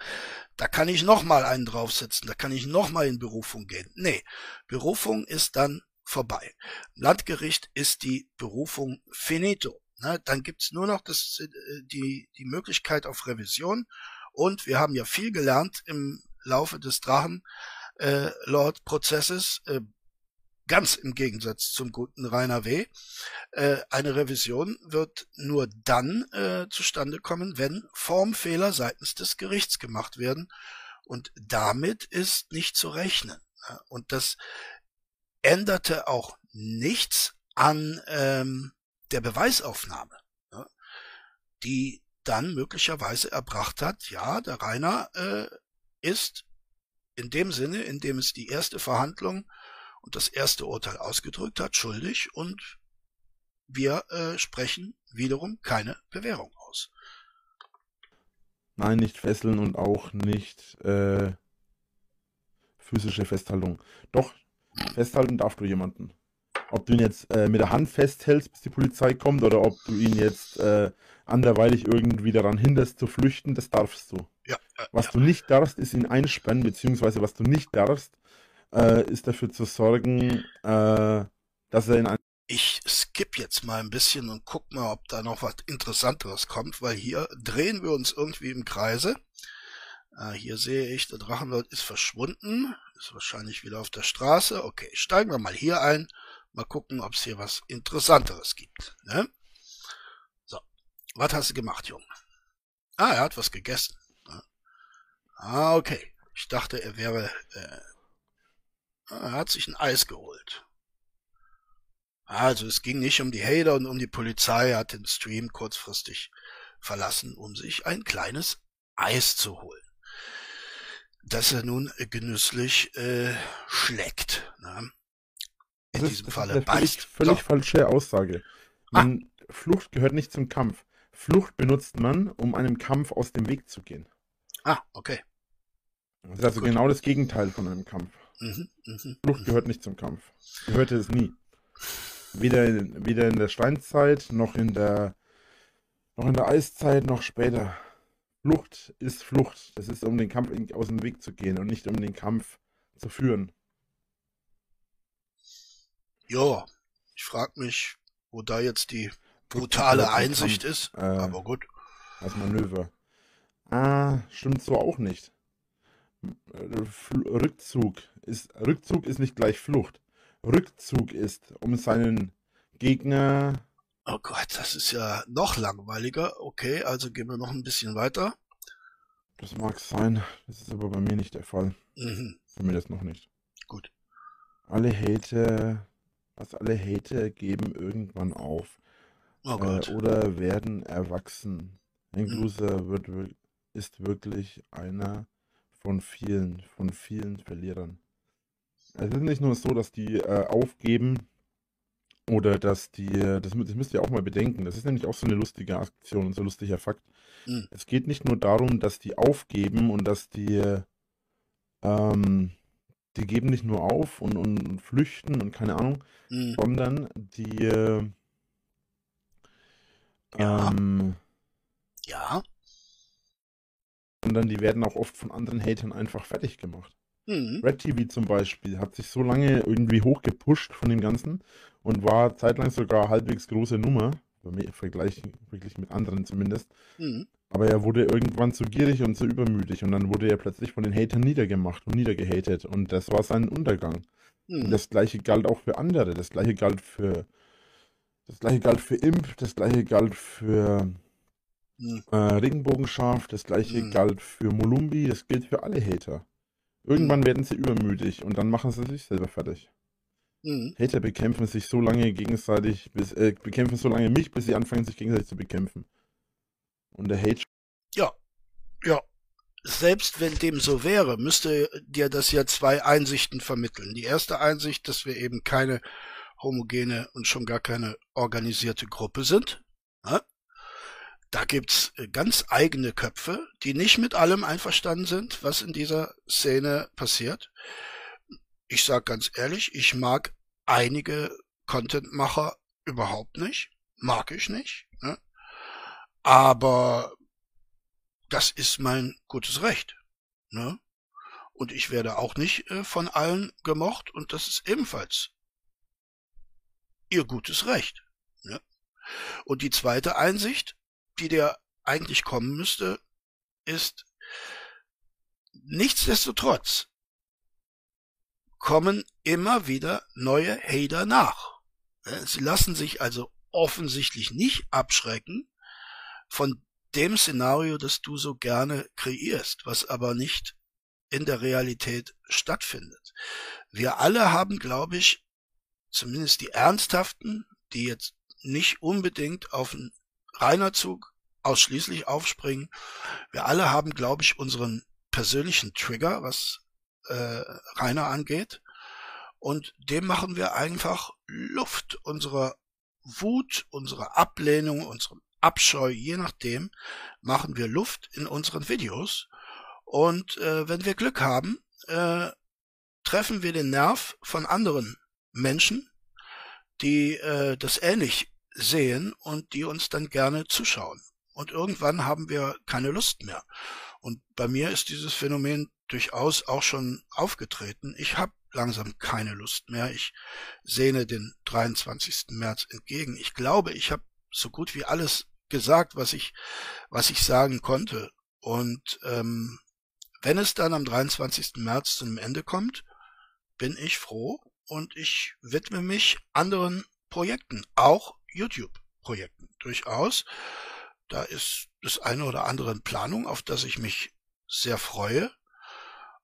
da kann ich noch mal einen draufsetzen, da kann ich noch mal in Berufung gehen. Nee, Berufung ist dann vorbei. Landgericht ist die Berufung finito. Na, dann gibt's nur noch das, äh, die, die Möglichkeit auf Revision. Und wir haben ja viel gelernt im Laufe des Drachenlord-Prozesses, äh, ganz im Gegensatz zum guten Rainer W. Äh, eine Revision wird nur dann äh, zustande kommen, wenn Formfehler seitens des Gerichts gemacht werden. Und damit ist nicht zu rechnen. Und das änderte auch nichts an ähm, der Beweisaufnahme, die dann möglicherweise erbracht hat, ja, der Rainer äh, ist in dem Sinne, in dem es die erste Verhandlung und das erste Urteil ausgedrückt hat, schuldig und wir äh, sprechen wiederum keine Bewährung aus. Nein, nicht fesseln und auch nicht äh, physische Festhaltung. Doch, festhalten darfst du jemanden. Ob du ihn jetzt äh, mit der Hand festhältst, bis die Polizei kommt, oder ob du ihn jetzt äh, anderweitig irgendwie daran hinderst zu flüchten, das darfst du. Ja, äh, Was ja. du nicht darfst, ist ihn einsperren, beziehungsweise was du nicht darfst, äh, ist dafür zu sorgen, äh, dass er in ein Ich skipp jetzt mal ein bisschen und guck mal, ob da noch was Interessanteres kommt, weil hier drehen wir uns irgendwie im Kreise. Äh, hier sehe ich, der Drachenlord ist verschwunden. Ist wahrscheinlich wieder auf der Straße. Okay, steigen wir mal hier ein. Mal gucken, ob es hier was Interessanteres gibt. Ne? So, was hast du gemacht, Junge? Ah, er hat was gegessen. Ah, okay. Ich dachte, er wäre... Äh, ah, er hat sich ein Eis geholt. Also es ging nicht um die Hater und um die Polizei, er hat den Stream kurzfristig verlassen, um sich ein kleines Eis zu holen. Das er nun genüsslich äh, schlägt. Ne? In Das ist, diesem ist Falle eine völlig, beißt. völlig So, falsche Aussage. Man, Flucht gehört nicht zum Kampf. Flucht benutzt man, um einem Kampf aus dem Weg zu gehen. Ah, okay. Das ist also Gut. genau das Gegenteil von einem Kampf. Mhm, mhm. Flucht gehört nicht zum Kampf. Gehörte es nie. Weder in, weder in der Steinzeit, noch in der, noch in der Eiszeit, noch später. Flucht ist Flucht. Das ist, um den Kampf aus dem Weg zu gehen und nicht um den Kampf zu führen. Ja, ich frag mich, wo da jetzt die brutale Einsicht Kampf. ist. Äh, Aber gut. als Manöver. Ah, stimmt so auch nicht. Äh, Rückzug ist, Rückzug ist nicht gleich Flucht. Rückzug ist, um seinen Gegner. Oh Gott, das ist ja noch langweiliger. Okay, also gehen wir noch ein bisschen weiter. Das mag sein, das ist aber bei mir nicht der Fall. Mhm. Zumindest noch nicht. Gut. Alle Hater, was alle Hater geben irgendwann auf. Oh Äh, Gott. oder werden erwachsen. Hank Mhm. Loser wird, wir- ist wirklich einer von vielen, von vielen Verlierern. Es ist nicht nur so, dass die äh, aufgeben oder dass die, äh, das, das müsst ihr auch mal bedenken, das ist nämlich auch so eine lustige Aktion und so ein lustiger Fakt. Mhm. Es geht nicht nur darum, dass die aufgeben und dass die, äh, ähm, die geben nicht nur auf und, und flüchten und keine Ahnung, Mhm. sondern die, Ja. ähm, Ja. Sondern die werden auch oft von anderen Hatern einfach fertig gemacht. Mhm. Red TV zum Beispiel hat sich so lange irgendwie hochgepusht von dem Ganzen und war zeitlang sogar halbwegs große Nummer, im Vergleich wirklich mit anderen zumindest. Mhm. Aber er wurde irgendwann zu gierig und zu übermütig und dann wurde er plötzlich von den Hatern niedergemacht und niedergehatet und das war sein Untergang. Und Mhm. das gleiche galt auch für andere. Das gleiche galt für das gleiche galt für Imp, das gleiche galt für Mhm. äh, Regenbogenschaf, das gleiche Mhm. galt für Molumbi, das gilt für alle Hater. Irgendwann werden sie übermütig und dann machen sie sich selber fertig. Mhm. Hater bekämpfen sich so lange gegenseitig, bis, äh, bekämpfen so lange mich, bis sie anfangen, sich gegenseitig zu bekämpfen. Und der Hate Ja. Ja. Selbst wenn dem so wäre, müsste dir das ja zwei Einsichten vermitteln. Die erste Einsicht, dass wir eben keine homogene und schon gar keine organisierte Gruppe sind. Ja? Da gibt's äh, ganz eigene Köpfe, die nicht mit allem einverstanden sind, was in dieser Szene passiert. Ich sag ganz ehrlich, ich mag einige Contentmacher überhaupt nicht. Mag ich nicht. Ne? Aber das ist mein gutes Recht. Ne? Und ich werde auch nicht äh, von allen gemocht und das ist ebenfalls ihr gutes Recht. Ne? Und die zweite Einsicht, die dir eigentlich kommen müsste, ist, nichtsdestotrotz kommen immer wieder neue Hater nach. Sie lassen sich also offensichtlich nicht abschrecken von dem Szenario, das du so gerne kreierst, was aber nicht in der Realität stattfindet. Wir alle haben, glaube ich, zumindest die Ernsthaften, die jetzt nicht unbedingt auf einen Reinerzug ausschließlich aufspringen, wir alle haben, glaube ich, unseren persönlichen Trigger, was äh, Rainer angeht. Und dem machen wir einfach Luft unserer Wut, unserer Ablehnung, unserem Abscheu, je nachdem, machen wir Luft in unseren Videos. Und äh, wenn wir Glück haben, äh, treffen wir den Nerv von anderen Menschen, die äh, das ähnlich sehen und die uns dann gerne zuschauen. Und irgendwann haben wir keine Lust mehr. Und bei mir ist dieses Phänomen durchaus auch schon aufgetreten. Ich habe langsam keine Lust mehr. Ich sehne den 23. März entgegen. Ich glaube, ich habe so gut wie alles gesagt, was ich, was ich sagen konnte. Und ähm, wenn es dann am 23. März zu einem Ende kommt, bin ich froh und ich widme mich anderen Projekten, auch YouTube-Projekten durchaus. Da ist das eine oder andere in Planung, auf das ich mich sehr freue.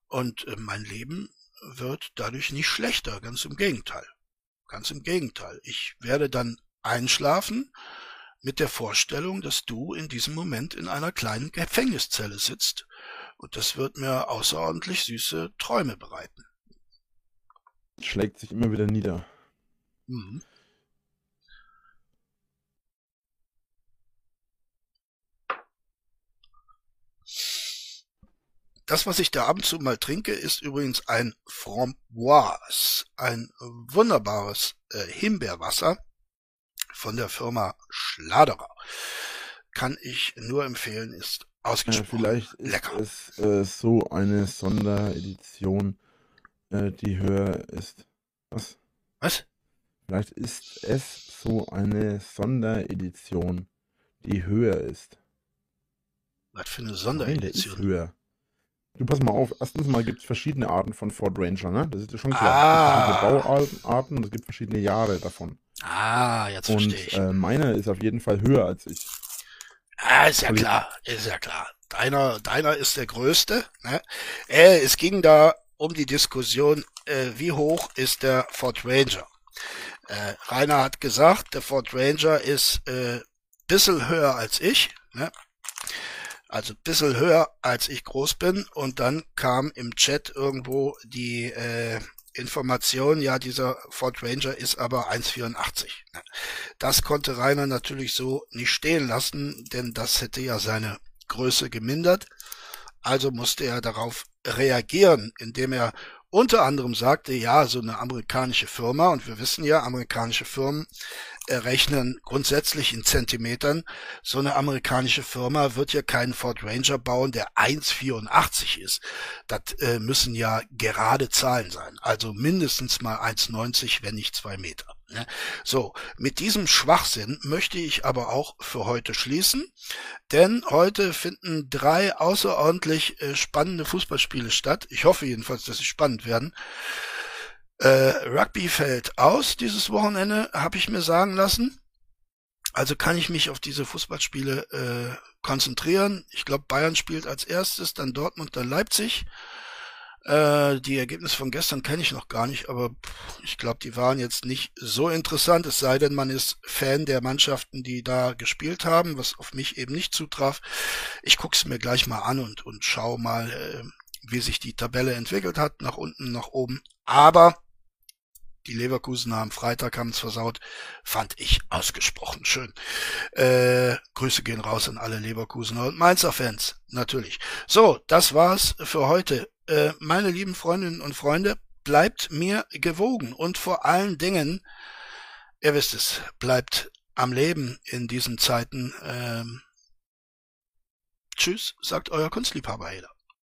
Und äh, mein Leben wird dadurch nicht schlechter, ganz im Gegenteil. Ganz im Gegenteil. Ich werde dann einschlafen mit der Vorstellung, dass du in diesem Moment in einer kleinen Gefängniszelle sitzt. Und das wird mir außerordentlich süße Träume bereiten. schlägt sich immer wieder nieder. Mhm. Das, was ich da ab und zu mal trinke, ist übrigens ein Framboise, ein wunderbares äh, Himbeerwasser von der Firma Schladerer. Kann ich nur empfehlen, ist Äh, ausgesprochen vielleicht ist lecker. es äh, so eine Sonderedition, äh, die höher ist. Was? Was? Vielleicht ist es so eine Sonderedition, die höher ist. Was für eine Nein, der ist Sonderedition. höher. Du pass mal auf, erstens mal gibt es verschiedene Arten von Ford Ranger, ne? Das ist dir schon klar. Ah. Es gibt verschiedene Bauarten und es gibt verschiedene Jahre davon. Ah, jetzt Und verstehe ich. äh, meiner ist auf jeden Fall höher als ich. ah, ist ja Quali- klar, ist ja klar. deiner, deiner ist der größte. Ne? Äh, es ging da um die Diskussion, äh, wie hoch ist der Ford Ranger. Äh, Rainer hat gesagt, der Ford Ranger ist äh, bisschen höher als ich. Ne? Also bisschen höher als ich groß bin. Und dann kam im Chat irgendwo die äh, Information, ja, dieser Ford Ranger ist aber 1,84. Ne? Das konnte Rainer natürlich so nicht stehen lassen, denn das hätte ja seine Größe gemindert. Also musste er darauf reagieren, indem er unter anderem sagte, ja, so eine amerikanische Firma, und wir wissen ja, amerikanische Firmen rechnen grundsätzlich in Zentimetern. So eine amerikanische Firma wird ja keinen Ford Ranger bauen, der 1,84 ist. Das äh, müssen ja gerade Zahlen sein. Also mindestens mal 1,90, wenn nicht zwei Meter. Ne? So, mit diesem Schwachsinn möchte ich aber auch für heute schließen, denn heute finden drei außerordentlich äh, spannende Fußballspiele statt. Ich hoffe jedenfalls, dass sie spannend werden. Äh, Rugby fällt aus dieses Wochenende, habe ich mir sagen lassen. Also kann ich mich auf diese Fußballspiele äh, konzentrieren. Ich glaube, Bayern spielt als erstes, dann Dortmund, dann Leipzig. Äh, die Ergebnisse von gestern kenne ich noch gar nicht, aber ich glaube, die waren jetzt nicht so interessant, es sei denn, man ist Fan der Mannschaften, die da gespielt haben, was auf mich eben nicht zutraf. Ich gucke es mir gleich mal an und, und schau mal, äh, wie sich die Tabelle entwickelt hat, nach unten, nach oben. Aber die Leverkusen am Freitag haben es versaut, fand ich ausgesprochen schön. Äh, Grüße gehen raus an alle Leverkusener und Mainzer Fans, natürlich. So, das war's für heute. Äh, meine lieben Freundinnen und Freunde, bleibt mir gewogen und vor allen Dingen, ihr wisst es, bleibt am Leben in diesen Zeiten. Ähm, tschüss, sagt euer Kunstliebhaber Heder.